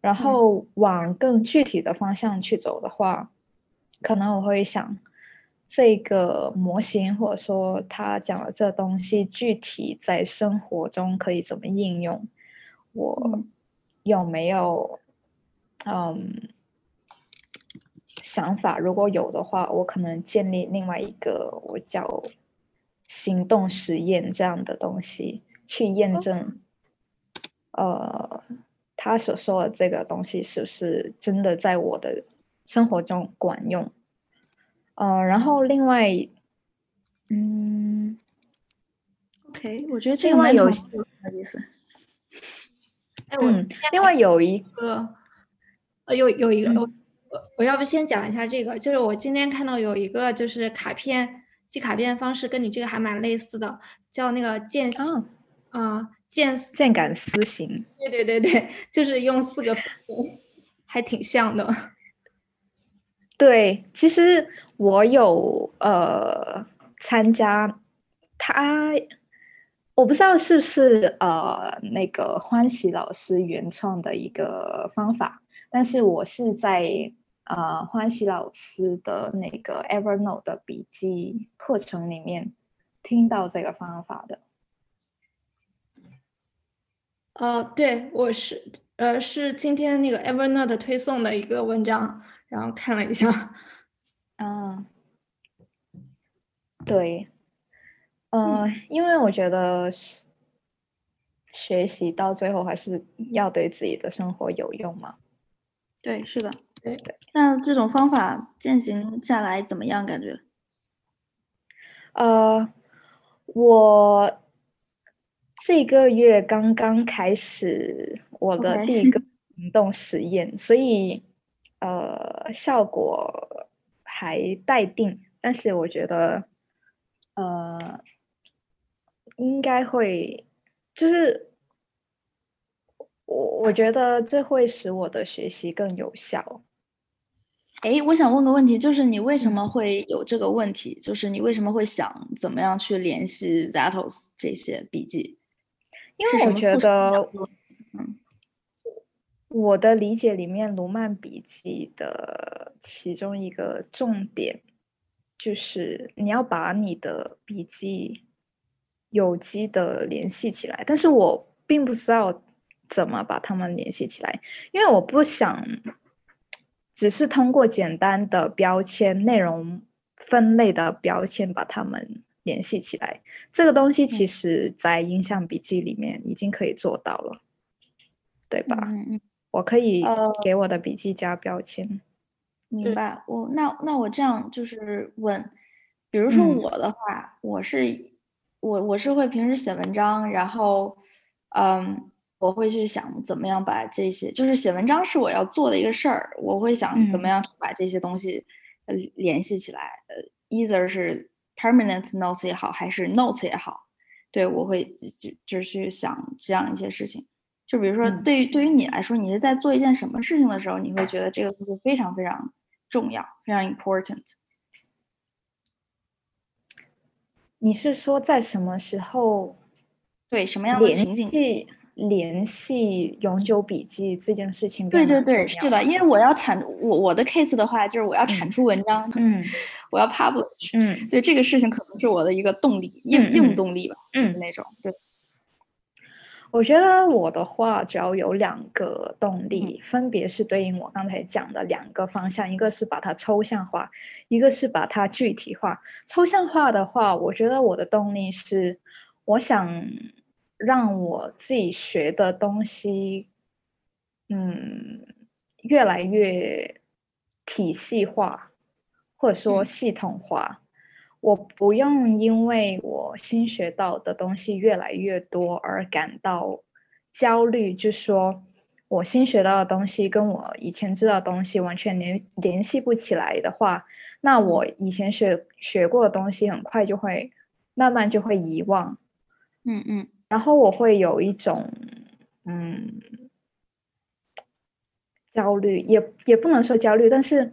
[SPEAKER 3] 然后往更具体的方向去走的话，可能我会想这个模型或者说他讲的这东西具体在生活中可以怎么应用，我有没有嗯想法？如果有的话，我可能建立另外一个我叫行动实验这样的东西。去验证，呃，他所说的这个东西是不是真的在我的生活中管用？呃，然后另外，嗯
[SPEAKER 1] ，OK，我觉得这
[SPEAKER 3] 个有
[SPEAKER 1] 意思。
[SPEAKER 2] 哎，我
[SPEAKER 3] 另外有一
[SPEAKER 2] 个，呃，有有一个，我我我要不先讲一下这个，就是我今天看到有一个就是卡片寄卡片的方式跟你这个还蛮类似的，叫那个间隙。啊，见
[SPEAKER 3] 见感思行，
[SPEAKER 2] 对对对对，就是用四个，还挺像的。
[SPEAKER 3] 对，其实我有呃参加他，我不知道是不是呃那个欢喜老师原创的一个方法，但是我是在呃欢喜老师的那个 Evernote 的笔记课程里面听到这个方法的。
[SPEAKER 2] 呃，对，我是呃是今天那个 Evernote 推送的一个文章，然后看了一下，
[SPEAKER 3] 啊，对，嗯，因为我觉得学习到最后还是要对自己的生活有用嘛。
[SPEAKER 1] 对，是的，
[SPEAKER 2] 对对。
[SPEAKER 1] 那这种方法践行下来怎么样？感觉？
[SPEAKER 3] 呃，我。这个月刚刚开始我的第一个行动实验，所以呃效果还待定，但是我觉得呃应该会，就是我我觉得这会使我的学习更有效。
[SPEAKER 1] 哎，我想问个问题，就是你为什么会有这个问题？就是你为什么会想怎么样去联系 Zatos 这些笔记？
[SPEAKER 3] 因为我觉得，嗯，我的理解里面，卢曼笔记的其中一个重点就是你要把你的笔记有机的联系起来。但是我并不知道怎么把它们联系起来，因为我不想只是通过简单的标签、内容分类的标签把它们。联系起来，这个东西其实在印象笔记里面已经可以做到了，对吧？
[SPEAKER 1] 嗯嗯，
[SPEAKER 3] 我可以给我的笔记加标签。
[SPEAKER 1] 明白。我那那我这样就是问，比如说我的话，我是我我是会平时写文章，然后嗯，我会去想怎么样把这些，就是写文章是我要做的一个事儿，我会想怎么样把这些东西呃联系起来。呃，either 是。Permanent notes 也好，还是 notes 也好，对我会就就去想这样一些事情。就比如说，对于对于你来说，你是在做一件什么事情的时候，你会觉得这个东西非常非常重要，非常 important。
[SPEAKER 3] 你是说在什么时候？
[SPEAKER 1] 对什么样的情景？
[SPEAKER 3] 联系永久笔记这件事情，
[SPEAKER 1] 对对对，是的，因为我要产我我的 case 的话，就是我要产出文章，
[SPEAKER 3] 嗯，
[SPEAKER 1] 我要 publish，
[SPEAKER 3] 嗯，
[SPEAKER 1] 对这个事情可能是我的一个动力，硬硬动力吧，
[SPEAKER 3] 嗯，
[SPEAKER 1] 那种，对。
[SPEAKER 3] 我觉得我的话主要有两个动力，分别是对应我刚才讲的两个方向，一个是把它抽象化，一个是把它具体化。抽象化的话，我觉得我的动力是，我想。让我自己学的东西，嗯，越来越体系化，或者说系统化。我不用因为我新学到的东西越来越多而感到焦虑，就说我新学到的东西跟我以前知道的东西完全联联系不起来的话，那我以前学学过的东西很快就会慢慢就会遗忘，
[SPEAKER 1] 嗯嗯。
[SPEAKER 3] 然后我会有一种嗯焦虑，也也不能说焦虑，但是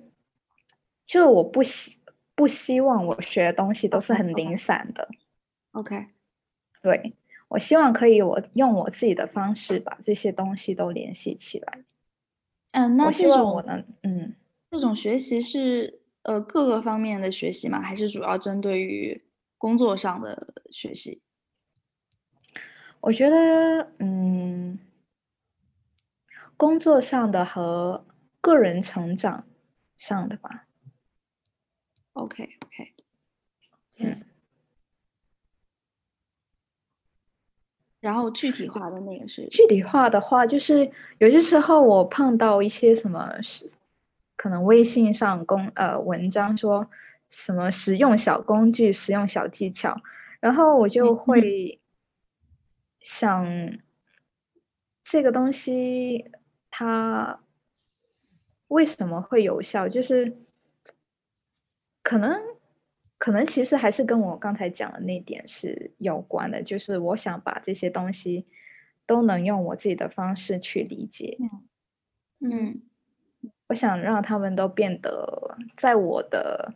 [SPEAKER 3] 就是我不希不希望我学的东西都是很零散的。
[SPEAKER 1] ，OK，
[SPEAKER 3] 对，我希望可以我用我自己的方式把这些东西都联系起来。
[SPEAKER 1] 嗯，那
[SPEAKER 3] 我希
[SPEAKER 1] 这种
[SPEAKER 3] 望我能，嗯，
[SPEAKER 1] 这种学习是呃各个方面的学习吗？还是主要针对于工作上的学习？
[SPEAKER 3] 我觉得，嗯，工作上的和个人成长上的吧。
[SPEAKER 1] OK OK，
[SPEAKER 3] 嗯，
[SPEAKER 1] 然后具体化的那个是
[SPEAKER 3] 具体化的话，就是有些时候我碰到一些什么是可能微信上公呃文章说什么实用小工具、实用小技巧，然后我就
[SPEAKER 1] 嗯
[SPEAKER 3] 会想这个东西它为什么会有效，就是可能可能其实还是跟我刚才讲的那点是有关的，就是我想把这些东西都能用我自己的方式去理解，
[SPEAKER 1] 嗯
[SPEAKER 3] 我想让他们都变得在我的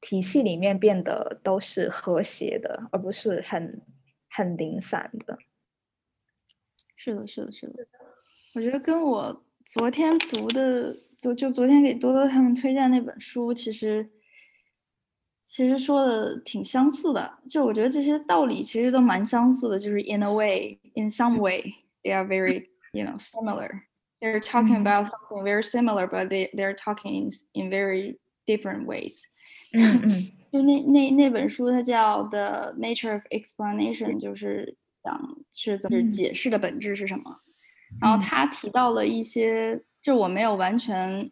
[SPEAKER 3] 体系里面变得都是和谐的，而不是很很零散的。
[SPEAKER 1] 是的，是的，是的。我觉得跟我昨天读的，就就昨天给多多他们推荐那本书，其实其实说的挺相似的。就我觉得这些道理其实都蛮相似的，就是 in a way, in some way, they are very, you know, similar. They're talking
[SPEAKER 3] 嗯
[SPEAKER 1] about something very similar, but they they're talking in very different ways.
[SPEAKER 3] 嗯嗯
[SPEAKER 1] 就那那那本书，它叫《The Nature of Explanation》，就是讲是怎么
[SPEAKER 3] 嗯
[SPEAKER 1] 解释的本质是什么。然后
[SPEAKER 3] 嗯
[SPEAKER 1] 他提到了一些，就我没有完全，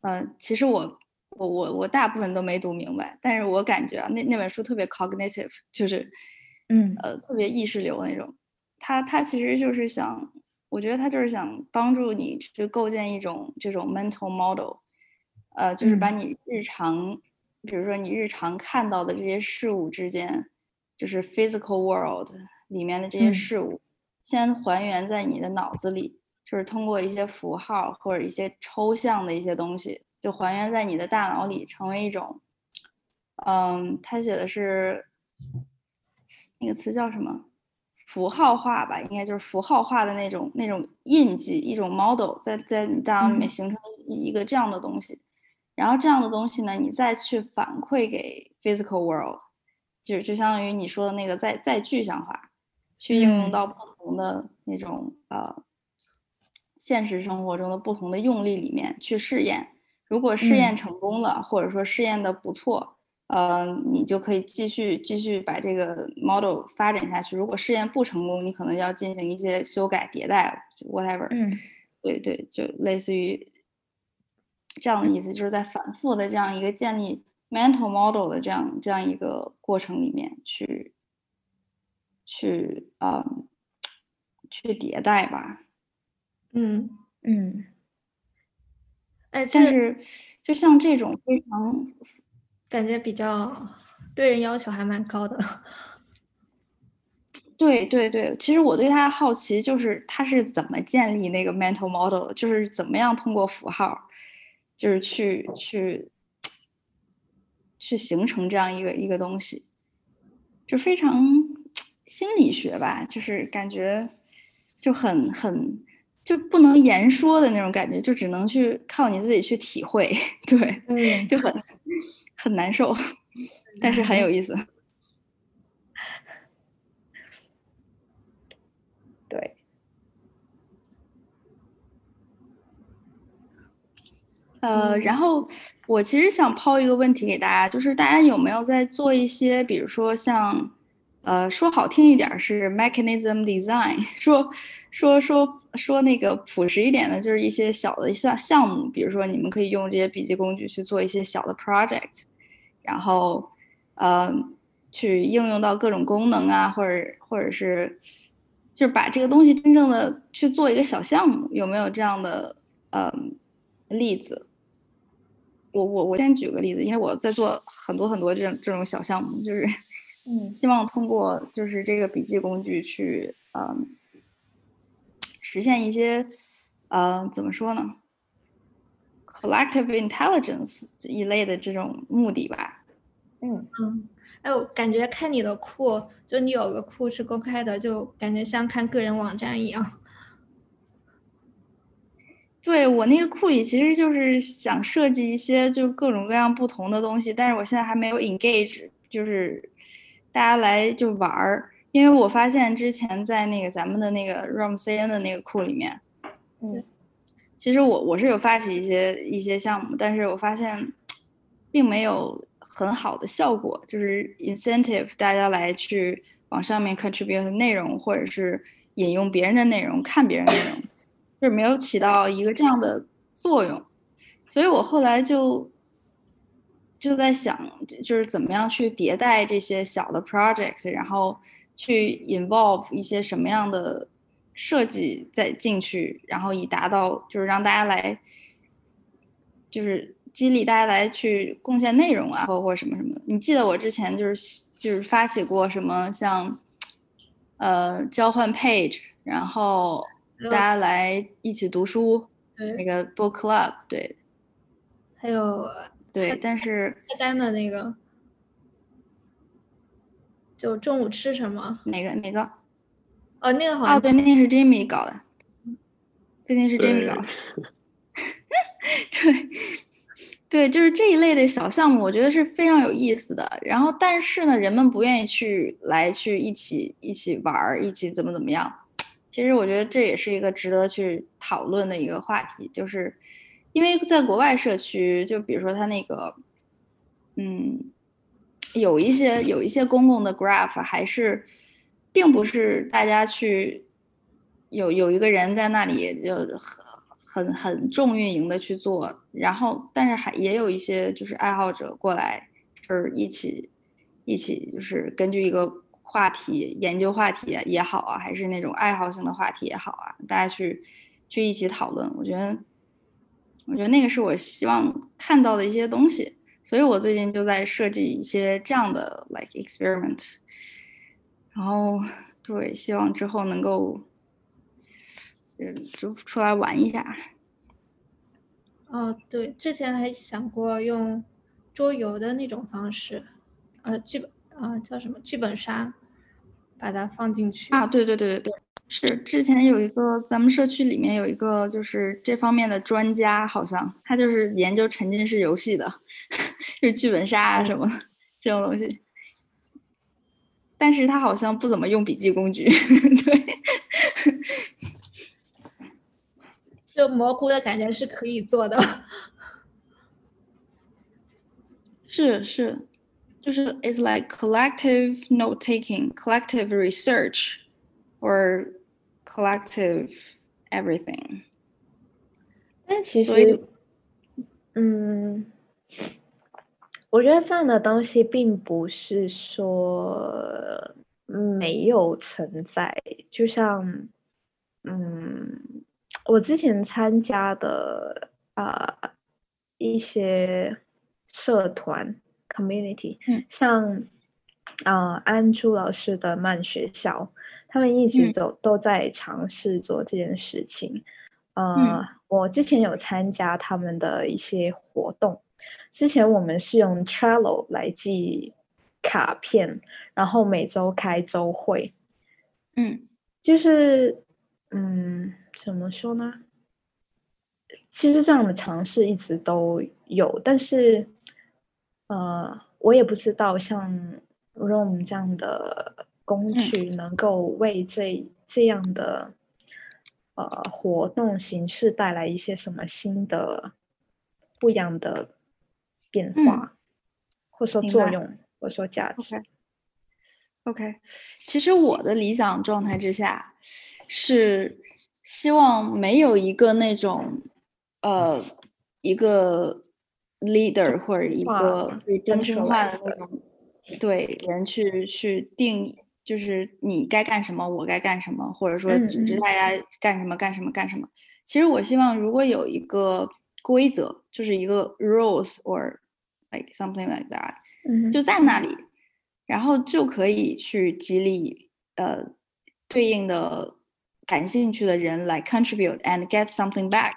[SPEAKER 1] 呃，其实我我我我大部分都没读明白，但是我感觉啊，那那本书特别 cognitive，就是
[SPEAKER 3] 嗯。
[SPEAKER 1] 呃特别意识流那种。他他其实就是想，我觉得他就是想帮助你去构建一种这种 mental model，呃，就是把
[SPEAKER 3] 嗯。
[SPEAKER 1] 你日常，比如说你日常看到的这些事物之间，就是 physical world 里面的这些
[SPEAKER 3] 嗯。
[SPEAKER 1] 事物，先还原在你的脑子里，就是通过一些符号或者一些抽象的一些东西，就还原在你的大脑里，成为一种，嗯，他写的是那个词叫什么？符号化吧，应该就是符号化的那种那种印记，一种 model 在在你大脑里面
[SPEAKER 3] 嗯。
[SPEAKER 1] 形成一一个这样的东西，然后这样的东西呢，你再去反馈给 physical world，就就相当于你说的那个再再具象化，去应用
[SPEAKER 3] 嗯。
[SPEAKER 1] 到不同的那种呃现实生活中的不同的用力里面去试验。如果试验
[SPEAKER 3] 嗯
[SPEAKER 1] 成功了，或者说试验的不错，呃，你就可以继续继续把这个 model 发展下去。如果试验不成功，你可能要进行一些修改迭代，whatever。
[SPEAKER 3] 嗯
[SPEAKER 1] 对对，就类似于这样的意思，就是在反复的这样一个建立 mental model 的这样这样一个过程里面去去嗯去迭代吧。
[SPEAKER 2] 嗯，
[SPEAKER 3] 嗯。
[SPEAKER 2] 哎，
[SPEAKER 1] 但是就像这种非常
[SPEAKER 2] 感觉比较对人要求还蛮高的。*laughs*
[SPEAKER 1] 对对对，其实我对他好奇，就是他是怎么建立那个 mental model，的就是怎么样通过符号，就是去去去形成这样一个一个东西，就非常心理学吧，就是感觉就很很就不能言说的那种感觉，就只能去靠你自己去体会，*laughs* 对，
[SPEAKER 3] 嗯
[SPEAKER 1] 就很很难受，但是很有意思。
[SPEAKER 3] 对，
[SPEAKER 1] 呃，然后我其实想抛一个问题给大家，就是大家有没有在做一些，比如说像，呃，说好听一点儿是 mechanism design，说说说说那个朴实一点的，就是一些小的项项目，比如说你们可以用这些笔记工具去做一些小的 project，然后呃，去应用到各种功能啊，或者或者是就是把这个东西真正的去做一个小项目，有没有这样的呃例子？我我我先举个例子，因为我在做很多很多这种这种小项目，就是
[SPEAKER 3] 嗯
[SPEAKER 1] 希望通过就是这个笔记工具去嗯实现一些呃怎么说呢，collective intelligence 这一类的这种目的吧。
[SPEAKER 3] 嗯
[SPEAKER 2] 嗯，哎，我感觉看你的库，就你有个库是公开的，就感觉像看个人网站一样。
[SPEAKER 1] 对我那个库里其实就是想设计一些就各种各样不同的东西，但是我现在还没有 engage，就是大家来就玩儿，因为我发现之前在那个咱们的那个 ROM CN 的那个库里面，
[SPEAKER 3] 嗯
[SPEAKER 1] 其实我我是有发起一些一些项目，但是我发现并没有很好的效果，就是 incentive 大家来去往上面 contribute 内容，或者是引用别人的内容，看别人的内容，就是没有起到一个这样的作用，所以我后来就就在想，就是怎么样去迭代这些小的 project，然后去 involve 一些什么样的设计再进去，然后以达到就是让大家来，就是激励大家来去贡献内容啊，或或什么什么的。你记得我之前就是就是发起过什么像，呃，交换 page，然后大家来一起读书，那，个 book club，对。
[SPEAKER 2] 还有
[SPEAKER 1] 对，但是
[SPEAKER 2] 菜单的那个，就中午吃什么？
[SPEAKER 1] 哪个哪个？
[SPEAKER 2] 哦，那个好
[SPEAKER 1] 哦，
[SPEAKER 2] 像
[SPEAKER 1] 对，那天是 Jimmy 搞的，那天是 Jimmy 搞的。*laughs* 对，对，就是这一类的小项目，我觉得是非常有意思的。然后，但是呢，人们不愿意去来去一起一起玩儿，一起怎么怎么样。其实我觉得这也是一个值得去讨论的一个话题，就是因为在国外社区，就比如说他那个，嗯，有一些有一些公共的 graph 还是，并不是大家去有有一个人在那里就很很很重运营的去做，然后但是还也有一些就是爱好者过来，就是一起一起就是根据一个话题研究话题也好啊，还是那种爱好性的话题也好啊，大家去去一起讨论，我觉得我觉得那个是我希望看到的一些东西，所以我最近就在设计一些这样的 like experiment，然后对，希望之后能够，嗯，就出来玩一下。
[SPEAKER 2] 哦，对，之前还想过用桌游的那种方式，呃，剧本啊、叫什么剧本杀，把它放进去。
[SPEAKER 1] 啊，对对对对对，是之前有一个咱们社区里面有一个就是这方面的专家，好像他就是研究沉浸式游戏的，是剧本杀啊什么这种东西。但是他好像不怎么用笔记工具，对，
[SPEAKER 2] 就蘑菇的感觉是可以做的。
[SPEAKER 1] 是是，就是 it's like collective note taking, collective research, or collective everything。
[SPEAKER 3] 但其实，嗯，我觉得这样的东西并不是说没有存在，就像，嗯，我之前参加的啊、呃一些社团 community，
[SPEAKER 1] 嗯。
[SPEAKER 3] 像啊、呃安珠老师的慢学校，他们一直
[SPEAKER 1] 嗯。
[SPEAKER 3] 都都在尝试做这件事情。呃，我之前有参加他们的一些活动，之前我们是用 Trello 来记卡片，然后每周开周会，
[SPEAKER 1] 嗯。
[SPEAKER 3] 就是嗯，怎么说呢？其实这样的尝试一直都有，但是呃，我也不知道像 Room 这样的工
[SPEAKER 1] 嗯
[SPEAKER 3] 具。能够为这这样的呃活动形式带来一些什么新的不一样的变
[SPEAKER 1] 嗯
[SPEAKER 3] 化，或者说作用，或者说价值。
[SPEAKER 1] OK OK，其实我的理想状态之下是希望没有一个那种呃一个 leader 或者一个被中心化的那种对人去去定就是你该干什么，我该干什么，或者说
[SPEAKER 2] 嗯
[SPEAKER 1] 组织
[SPEAKER 2] 嗯
[SPEAKER 1] 大家干什么干什么干什么。其实我希望如果有一个规则，就是一个 rules or like something like that，
[SPEAKER 2] 嗯
[SPEAKER 1] 就在那里，然后就可以去激励呃对应的感兴趣的人来 contribute and get something back。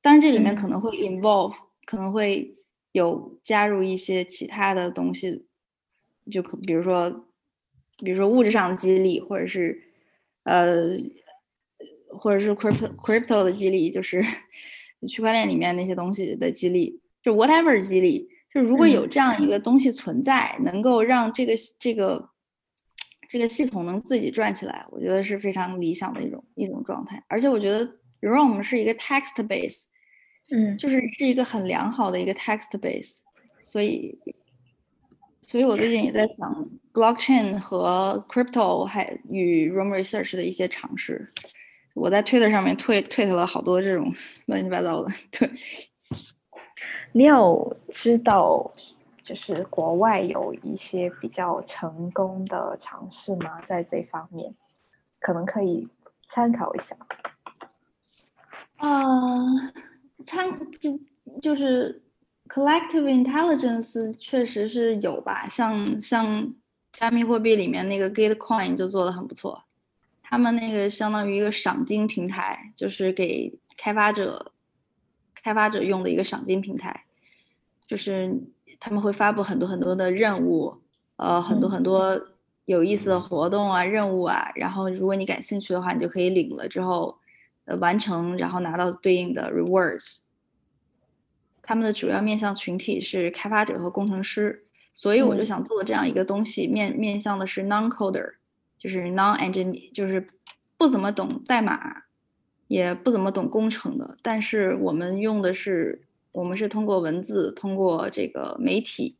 [SPEAKER 1] 当然，这里面可
[SPEAKER 2] 嗯
[SPEAKER 1] 能会 involve，、可能会有加入一些其他的东西，就可比如说，比如说物质上的激励，或者是呃，或者是 crypto crypto 的激励，就是 *laughs* 区块链里面那些东西的激励，就 whatever 激励。就如果有
[SPEAKER 2] 嗯
[SPEAKER 1] 这样一个东西存在，能够让这个这个这个系统能自己转起来，我觉得是非常理想的一种一种状态。而且我觉得 ROM 是一个 text base，
[SPEAKER 2] 嗯
[SPEAKER 1] 就是是一个很良好的一个 text base，所以，所以我最近也在想 blockchain 和 crypto 还与 ROM research 的一些尝试。我在 Twitter 上面推推了好多这种 *laughs* 乱七八糟的，对，
[SPEAKER 3] 你有知道，就是国外有一些比较成功的尝试吗？在这方面，可能可以参考一下。
[SPEAKER 1] 啊，参就就是 collective intelligence 确实是有吧，像像加密货币里面那个 Gitcoin 就做的很不错，他们那个相当于一个赏金平台，就是给开发者开发者用的一个赏金平台，就是他们会发布很多很多的任务，呃，很多
[SPEAKER 3] 嗯
[SPEAKER 1] 很多有意思的活动啊、任务啊，然后如果你感兴趣的话，你就可以领了之后，呃，完成，然后拿到对应的 rewards。他们的主要面向群体是开发者和工程师，所以我就
[SPEAKER 3] 嗯
[SPEAKER 1] 想做这样一个东西，面面向的是 non-coder，就是 non-engineer，就是不怎么懂代码，也不怎么懂工程的，但是我们用的是，我们是通过文字，通过这个媒体，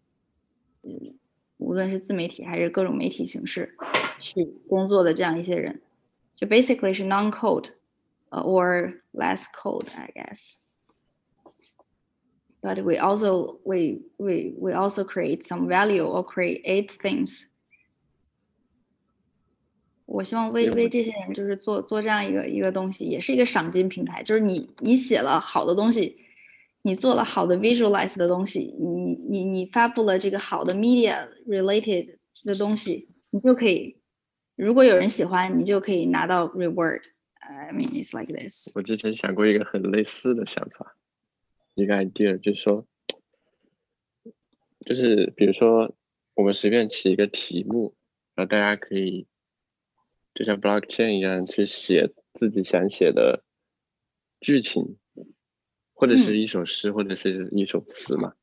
[SPEAKER 1] 嗯，无论是自媒体还是各种媒体形式去工作的这样一些人，就 basically 是 non-code，呃、or less code I guess。But we also we we we also create some value or create things 我希望为为这些人就是做做这样一个一个东西，也是一个赏金平台。就是你你写了好的东西，你做了好的 visualize 的东西，你你你发布了这个好的 media related 的东西，你就可以，如果有人喜欢，你就可以拿到 reward。I mean, it's like this。
[SPEAKER 5] 我之前想过一个很类似的想法，一个 idea，就是说，就是比如说我们随便起一个题目，然后大家可以就像 blockchain 一样去写自己想写的剧情，或者是
[SPEAKER 1] 嗯
[SPEAKER 5] 一首诗，或者是一首词嘛。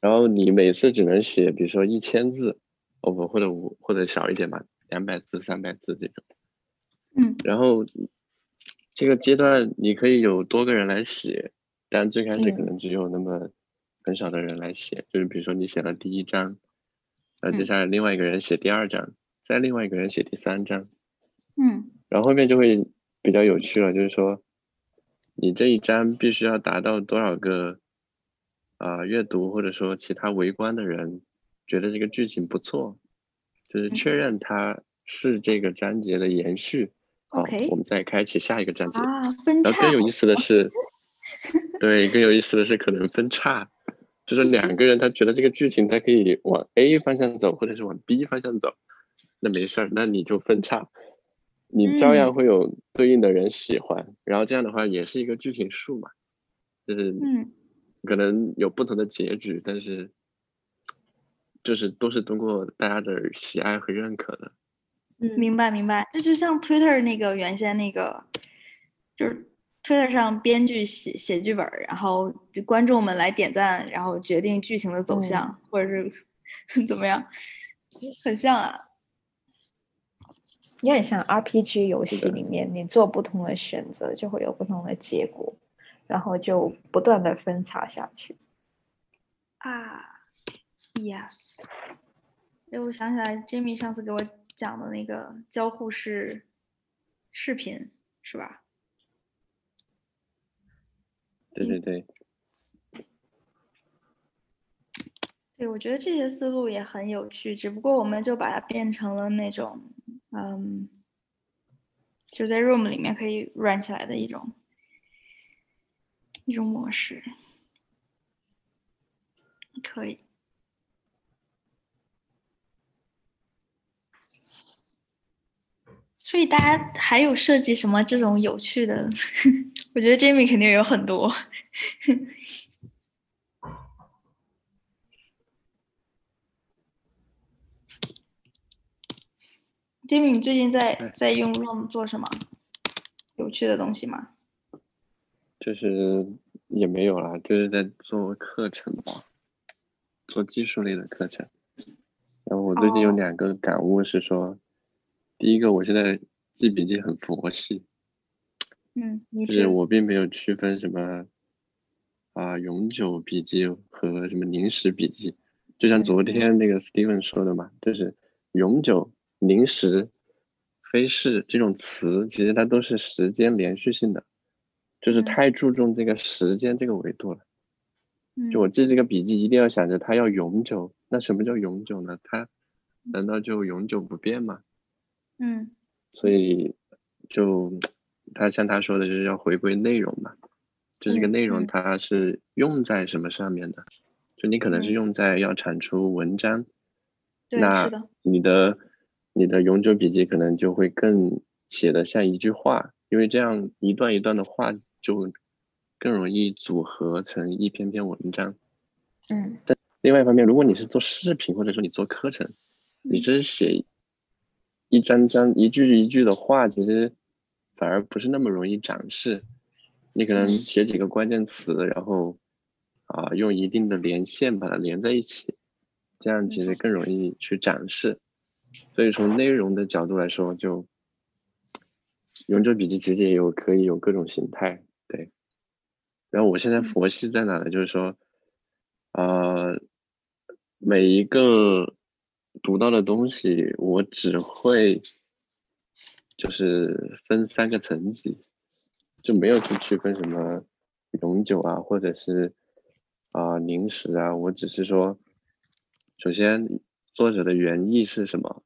[SPEAKER 5] 然后你每次只能写，比如说一千字，哦不，或者五或者少一点吧，两百字、三百字这种。
[SPEAKER 1] 嗯
[SPEAKER 5] 然后这个阶段你可以有多个人来写，但最开始可
[SPEAKER 3] 嗯
[SPEAKER 5] 能只有那么很少的人来写，就是比如说你写了第一章，呃，接
[SPEAKER 1] 嗯
[SPEAKER 5] 下来另外一个人写第二章，再另外一个人写第三章，
[SPEAKER 1] 嗯
[SPEAKER 5] 然后后面就会比较有趣了，就是说你这一章必须要达到多少个啊阅读或者说其他围观的人觉得这个剧情不错，就是
[SPEAKER 1] 嗯
[SPEAKER 5] 确认它是这个章节的延续。好我们再开启下一个章节。
[SPEAKER 1] 啊，分叉
[SPEAKER 5] 然后更有意思的是，*laughs* 对，更有意思的是可能分叉，就是两个人他觉得这个剧情他可以往 A 方向走，或者是往 B 方向走，那没事儿，那你就分叉，你照样
[SPEAKER 1] 嗯
[SPEAKER 5] 会有对应的人喜欢，然后这样的话也是一个剧情树嘛，就是
[SPEAKER 1] 嗯
[SPEAKER 5] 可能有不同的结局，但是就是都是通过大家的喜爱和认可的。
[SPEAKER 2] 嗯，
[SPEAKER 1] 明白明白，这就像 Twitter 那个原先那个，就是 Twitter 上编剧写写剧本，然后就观众们来点赞，然后决定剧情的走
[SPEAKER 3] 嗯
[SPEAKER 1] 向，或者是 *laughs* 怎么样，很像啊。
[SPEAKER 3] 有点像 RPG 游戏里面，你做不同的选择，就会有不同的结果，然后就不断的分叉下去。
[SPEAKER 1] 啊，yes。哎，我想起来，Jimmy 上次给我讲的那个交互式视频，是吧？
[SPEAKER 5] 对对对，
[SPEAKER 1] 对，我觉得这些思路也很有趣，只不过我们就把它变成了那种嗯，就在 Room 里面可以 run 起来的一种一种模式，可以。所以大家还有设计什么这种有趣的？*laughs* 我觉得 Jamie 肯定有很多。你最近在在用 Room 做什么？有趣的东西吗？
[SPEAKER 5] 就是也没有啦，就是在做课程吧，做技术类的课程。然后我最近有
[SPEAKER 1] 哦。
[SPEAKER 5] 两个感悟是说，第一个我现在记笔记很佛系，
[SPEAKER 1] 嗯，
[SPEAKER 5] 就是我并没有区分什么啊、永久笔记和什么临时笔记，就像昨
[SPEAKER 1] 嗯
[SPEAKER 5] 天那个 Steven 说的嘛，就是永久、临时、非是这种词，其实它都是时间连续性的，就是
[SPEAKER 1] 嗯
[SPEAKER 5] 太注重这个时间这个维度了。就我
[SPEAKER 1] 嗯
[SPEAKER 5] 记这个笔记，一定要想着它要永久。那什么叫永久呢？它难道就永久不变吗？
[SPEAKER 1] 嗯
[SPEAKER 5] 所以就他像他说的，就是要回归内容嘛，就这个
[SPEAKER 1] 嗯
[SPEAKER 5] 内容
[SPEAKER 1] 嗯
[SPEAKER 5] 它是用在什么上面的？就你可能是
[SPEAKER 1] 嗯
[SPEAKER 5] 用在要产出文章，
[SPEAKER 1] 对
[SPEAKER 5] 那你的你的永久笔记可能就会更写的像一句话，因为这样一段一段的话就更容易组合成一篇篇文章。
[SPEAKER 1] 嗯但
[SPEAKER 5] 另外一方面，如果你是做视频或者说你做课程，你
[SPEAKER 1] 嗯
[SPEAKER 5] 只是写一张张、一句一句的话，其实反而不是那么容易展示。你可能写几个关键词，然后啊、用一定的连线把它连在一起，这样其实更容易去展示。所以从内容的角度来说，就永久笔记其实也有可以有各种形态，对。然后我现在
[SPEAKER 1] 嗯
[SPEAKER 5] 佛系在哪呢？就是说，呃，每一个读到的东西，我只会就是分三个层级，就没有去区分什么永久啊，或者是啊、临时啊。我只是说，首先作者的原意是什么，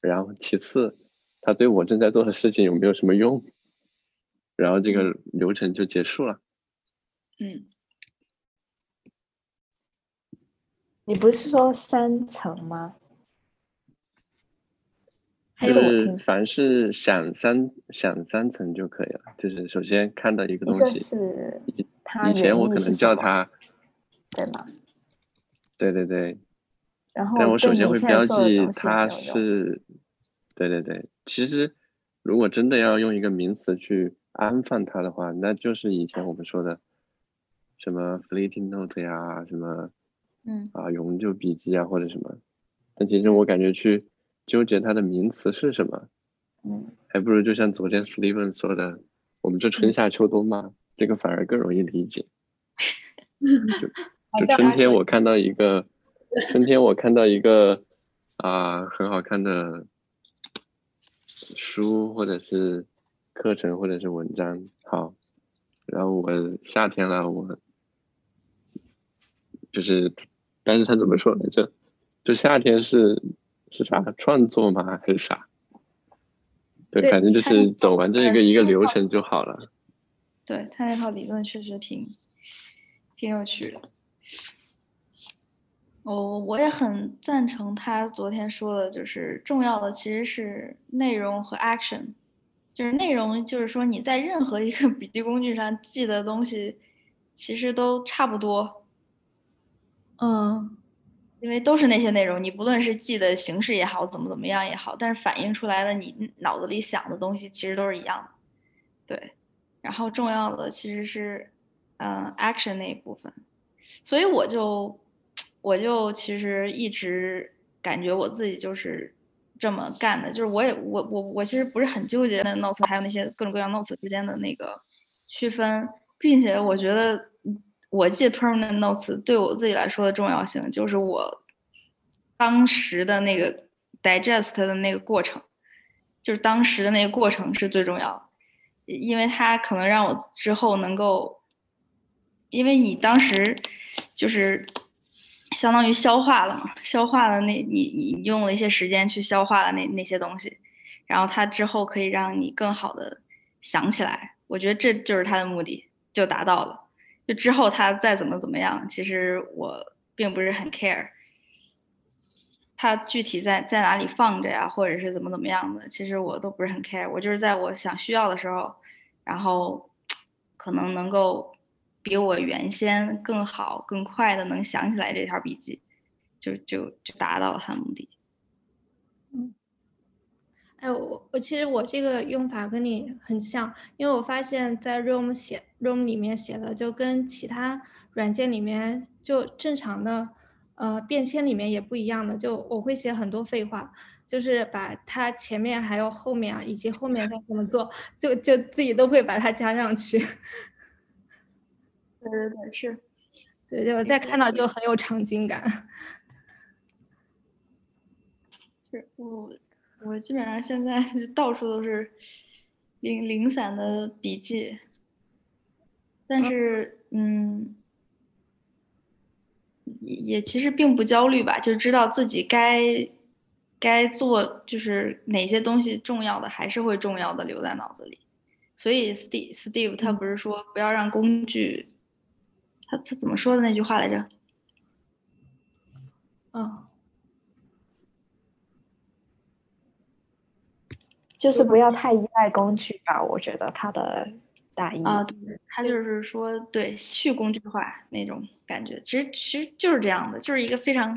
[SPEAKER 5] 然后其次他对我正在做的事情有没有什么用，然后这个流程就结束了。
[SPEAKER 1] 嗯
[SPEAKER 3] 你不是说三层吗？
[SPEAKER 5] 就是凡是想三想三层就可以了。就是首先看到一个东西，
[SPEAKER 3] 是
[SPEAKER 5] 以前我可能叫它，
[SPEAKER 3] 对吗？
[SPEAKER 5] 对对对，
[SPEAKER 3] 然后
[SPEAKER 5] 但我首先会标记它是，对对对。其实如果真的要用一个名词去安放它的话，那就是以前我们说的什么 fleeting note 呀，什么
[SPEAKER 1] 嗯
[SPEAKER 5] 啊永久笔记啊，或者什么。但其实我感觉去纠结它的名词是什么，
[SPEAKER 3] 嗯
[SPEAKER 5] 还不如就像昨天 Steven 说的，我们就春夏秋冬嘛，这个反而更容易理解。*laughs* 就
[SPEAKER 2] 就
[SPEAKER 5] 春天我看到一个，春天我看到一个啊、很好看的书或者是课程或者是文章，好，然后我夏天了，我就是，但是他怎么说来着？就夏天是是啥创作吗？还是啥？对，
[SPEAKER 1] 对
[SPEAKER 5] 反正就是走完这
[SPEAKER 1] 一
[SPEAKER 5] 个一个流程就好了。
[SPEAKER 1] 对他那套理论确实挺挺有趣的。我我也很赞成他昨天说的，就是重要的其实是内容和 action，就是内容就是说你在任何一个 *laughs* 笔记工具上记的东西，其实都差不多，
[SPEAKER 2] 嗯。
[SPEAKER 1] 因为都是那些内容，你不论是记的形式也好，怎么怎么样也好，但是反映出来的你脑子里想的东西其实都是一样的，对。然后重要的其实是，嗯、a c t i o n 那一部分，所以我就我就其实一直感觉我自己就是这么干的，就是我也我我我其实不是很纠结那 notes 还有那些各种各样 notes 之间的那个区分，并且我觉得我记 permanent notes 对我自己来说的重要性，就是我当时的那个 digest 的那个过程，就是当时的那个过程是最重要。因为它可能让我之后能够，因为你当时就是相当于消化了嘛，消化了那你你用了一些时间去消化了那那些东西，然后它之后可以让你更好的想起来。我觉得这就是它的目的，就达到了。就之后它再怎么怎么样，其实我并不是很 care。它具体在在哪里放着呀，或者是怎么怎么样的，其实我都不是很 care。我就是在我想需要的时候，然后可能能够比我原先更好、更快的能想起来这条笔记，就就就达到了他目的。
[SPEAKER 2] 嗯，哎，我我其实我这个用法跟你很像，因为我发现，在 Room 写 Room 里面写的就跟其他软件里面就正常的。呃，便签里面也不一样的，就我会写很多废话，就是把它前面还有后面啊，以及后面该怎么做，就就自己都会把它加上去。
[SPEAKER 1] 对对对，是，
[SPEAKER 2] 对，就再看到就很有场景感。
[SPEAKER 1] 是我我基本上现在到处都是零零散的笔记，但是嗯。也其实并不焦虑吧，就知道自己该该做，就是哪些东西重要的还是会重要的留在脑子里。所以 Steve Steve 他不是说不要让工具，他他怎么说的那句话来着？
[SPEAKER 2] 嗯，
[SPEAKER 3] 就是不要太依赖工具吧。我觉得他的大意。
[SPEAKER 1] 啊，对，他就是说，对，去工具化那种感觉，其实其实就是这样的，就是一个非常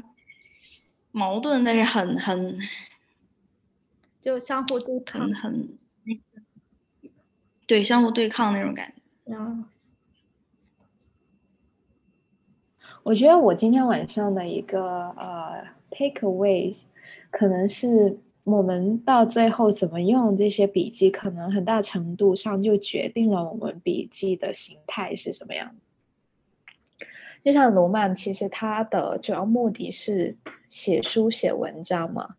[SPEAKER 1] 矛盾，但是很很
[SPEAKER 2] 就相互对
[SPEAKER 1] 抗，很很对，相互对抗那种感觉。
[SPEAKER 2] 嗯，
[SPEAKER 3] 我觉得我今天晚上的一个呃 take away 可能是。我们到最后怎么用这些笔记，可能很大程度上就决定了我们笔记的形态是什么样就像罗曼，其实他的主要目的是写书写文章嘛，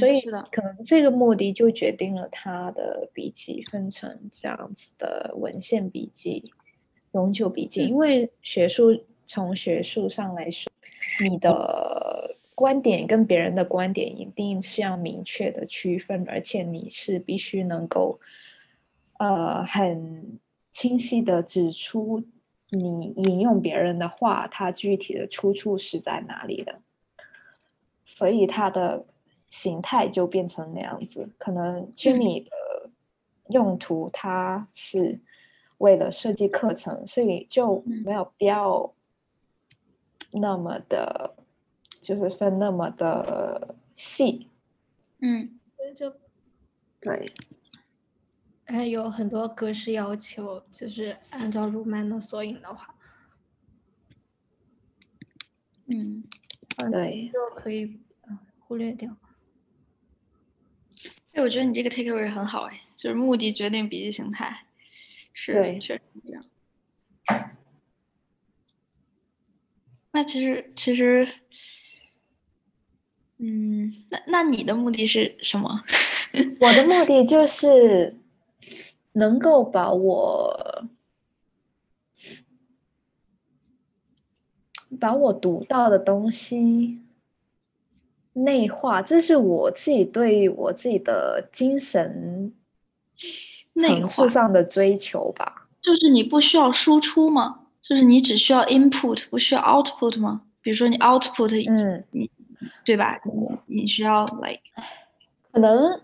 [SPEAKER 3] 所以可能这个目的就决定了他的笔记分成这样子的文献笔记、永久笔记。因为学术从学术上来说，你的。观点跟别人的观点一定是要明确的区分，而且你是必须能够，呃，很清晰的指出你引用别人的话，它具体的出处是在哪里的。所以它的形态就变成那样子。可能 Jimmy 的用途，它是为了设计课程，所以就没有必要那么的。就是分那么的细，
[SPEAKER 1] 嗯，所以
[SPEAKER 2] 就
[SPEAKER 3] 对，
[SPEAKER 2] 还有很多格式要求，就是按照入曼的索引的话，
[SPEAKER 1] 嗯，
[SPEAKER 3] 对，
[SPEAKER 2] 就可以忽略掉。
[SPEAKER 1] 哎，我觉得你这个 takeaway 很好哎，就是目的决定笔记形态，是确实这样。那其实其实。嗯，那那你的目的是什么？*laughs*
[SPEAKER 3] 我的目的就是能够把我把我读到的东西内化，这是我自己对我自己的精神层次上的追求吧。
[SPEAKER 1] 就是你不需要输出吗？就是你只需要 input，不需要 output 吗？比如说你 output，嗯，你。对吧？你你需要 like
[SPEAKER 3] 可能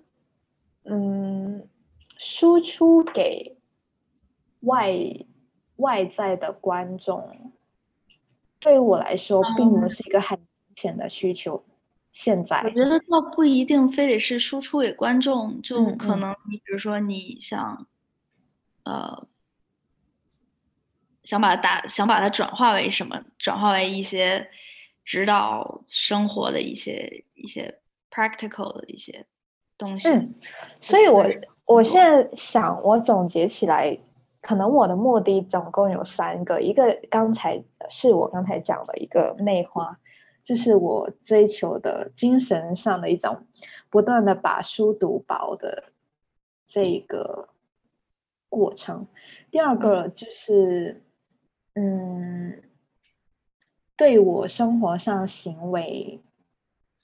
[SPEAKER 3] 嗯，输出给外外在的观众，对于我来说，并不是一个很明显的需求。现在
[SPEAKER 1] 我觉得倒不一定非得是输出给观众，就可能你比如说你想呃想把它打想把它转化为什么？转化为一些。指导生活的一些一些 practical 的一些东西。
[SPEAKER 3] 嗯，所以我我现在想，我总结起来，可能我的目的总共有三个。一个刚才是我刚才讲的一个内化，就是我追求的精神上的一种不断的把书读薄的这个过程。第二个就是，嗯。对我生活上行为、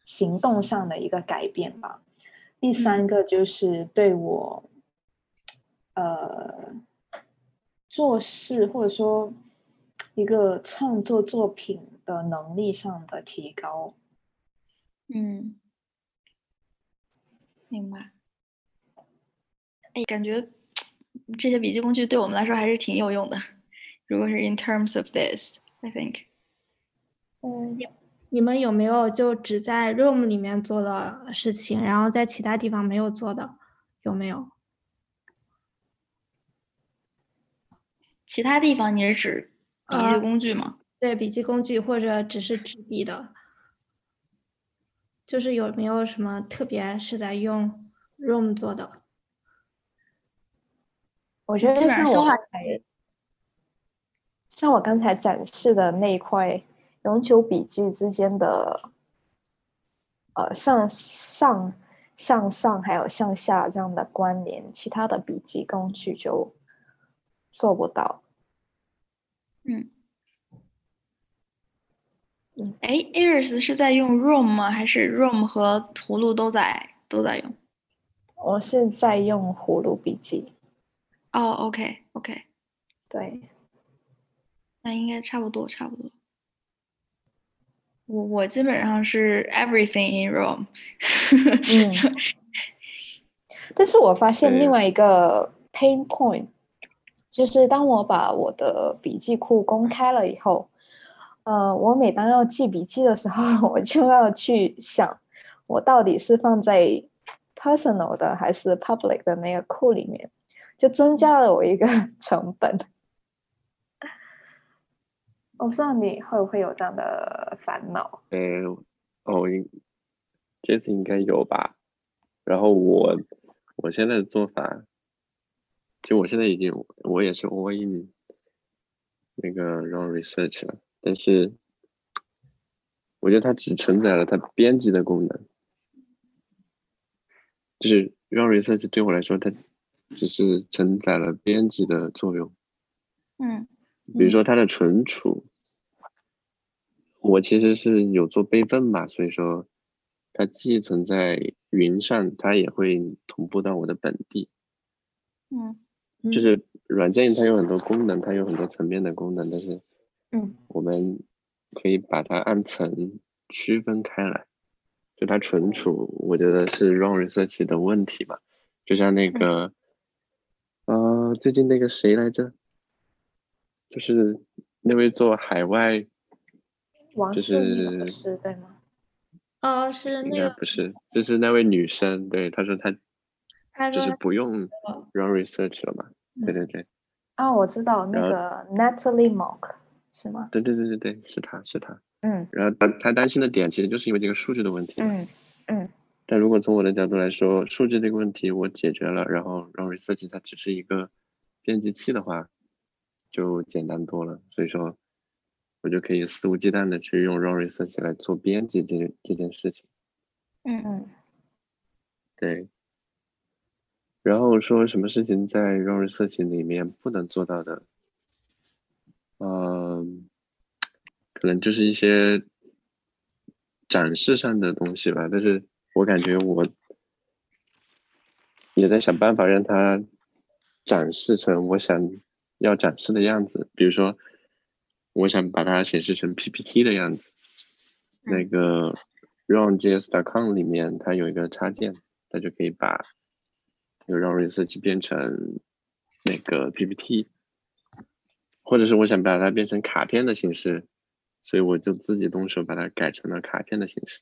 [SPEAKER 3] 行动上的一个改变吧。第三个就是对我，呃，做事或者说一个创作作品的能力上的提高。
[SPEAKER 1] 嗯，明白。哎，感觉这些笔记工具对我们来说还是挺有用的。如果是 in terms of this，I think。
[SPEAKER 3] 嗯，
[SPEAKER 2] 你们有没有就只在 Room 里面做的事情，然后在其他地方没有做的？有没有？
[SPEAKER 1] 其他地方你是指笔记工具吗？
[SPEAKER 2] 对，笔记工具或者只是纸笔的，就是有没有什么特别是在用 Room 做的？
[SPEAKER 3] 我觉得像我刚才，像我刚才展示的那一块。永久笔记之间的，呃，向上、向上还有向下这样的关联，其他的笔记工具就做不到。
[SPEAKER 1] 嗯，嗯，哎，Iris 是在用 Room 吗？还是 Room 和葫芦都在都在用？
[SPEAKER 3] 我是在用葫芦笔记。
[SPEAKER 1] 哦，OK，OK，
[SPEAKER 3] 对，
[SPEAKER 1] 那应该差不多，差不多。我我基本上是 everything in Rome，
[SPEAKER 3] 嗯，*laughs* 但是我发现另外一个 pain point，就是当我把我的笔记库公开了以后，呃，我每当要记笔记的时候，*laughs* 我就要去想，我到底是放在 personal 的还是 public 的那个库里面，就增加了我一个 *laughs* 成本。我不知道你会不会有这样的烦恼？
[SPEAKER 5] 呃，哦，应这次应该有吧。然后我我现在的做法，就我现在已经我也是 all in 那个 run research 了，但是我觉得它只承载了它编辑的功能，就是 run research 对我来说，它只是承载了编辑的作用。
[SPEAKER 1] 嗯。
[SPEAKER 5] 比如说它的存储，我其实是有做备份吧，所以说它既存在云上，它也会同步到我的本地。
[SPEAKER 1] 嗯，
[SPEAKER 5] 就是软件它有很多功能，它有很多层面的功能，但是
[SPEAKER 3] 嗯，
[SPEAKER 5] 我们可以把它按层区分开来。就它存储，我觉得是 run research 的问题吧。就像那个，呃，最近那个谁来着？就是那位做海外，就是
[SPEAKER 3] 是对吗？
[SPEAKER 2] 哦，是那个
[SPEAKER 5] 不是，就是那位女生，对，她说她，
[SPEAKER 2] 她
[SPEAKER 5] 就是不用 run research 了嘛，对对对。
[SPEAKER 3] 哦，我知道那个 Natalie Mock 是吗？
[SPEAKER 5] 对对对对对，是她是她。
[SPEAKER 3] 嗯。
[SPEAKER 5] 然后她她担心的点其实就是因为这个数据的问题。
[SPEAKER 3] 嗯嗯。
[SPEAKER 5] 但如果从我的角度来说，数据这个问题我解决了，然后 run research 它只是一个编辑器的话。就简单多了，所以说，我就可以肆无忌惮的去用 Run Research 来做编辑这这件事情。
[SPEAKER 3] 嗯嗯，
[SPEAKER 5] 对。然后说什么事情在 Run Research 里面不能做到的，嗯，可能就是一些展示上的东西吧。但是我感觉我也在想办法让它展示成我想。要展示的样子，比如说，我想把它显示成 PPT 的样子。那个 runjs.com 里面它有一个插件，它就可以把这个 run research 变成那个 PPT，或者是我想把它变成卡片的形式，所以我就自己动手把它改成了卡片的形式。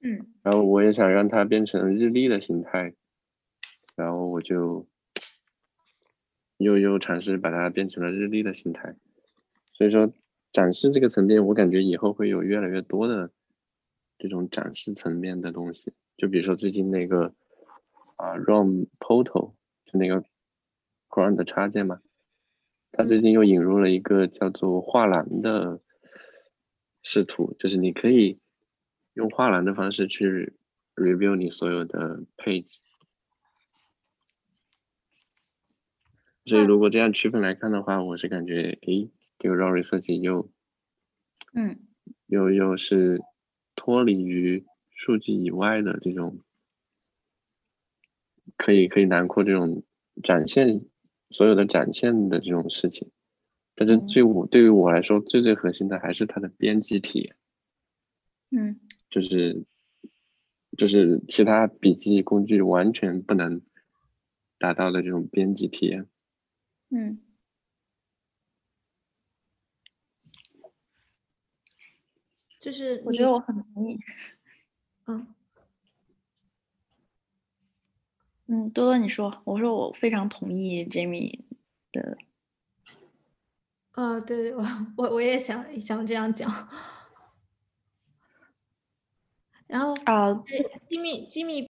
[SPEAKER 1] 嗯。
[SPEAKER 5] 然后我也想让它变成日历的形态，然后我就。又又尝试把它变成了日历的形态，所以说展示这个层面，我感觉以后会有越来越多的这种展示层面的东西。就比如说最近那个啊，ROM Portal 就那个 Ground 的插件嘛，它最近又引入了一个叫做画廊的视图，就是你可以用画廊的方式去 review 你所有的 page。所以，如果这样区分来看的话，我是感觉，诶，这个 Run Research 又
[SPEAKER 1] 嗯
[SPEAKER 5] 又又是脱离于数据以外的这种，可以可以囊括这种展现所有的展现的这种事情。但是
[SPEAKER 1] 嗯
[SPEAKER 5] 最我对于我来说最最核心的还是它的编辑体验。
[SPEAKER 1] 嗯
[SPEAKER 5] 就是就是其他笔记工具完全不能达到的这种编辑体验。
[SPEAKER 1] 嗯
[SPEAKER 2] 就是
[SPEAKER 1] 我觉得我很同意。
[SPEAKER 2] 嗯
[SPEAKER 1] 嗯，多多你说，我说我非常同意 Jamie 的。
[SPEAKER 2] 啊，对对，我我我也想想这样讲。*laughs* 然后
[SPEAKER 1] 啊，
[SPEAKER 2] 吉米吉米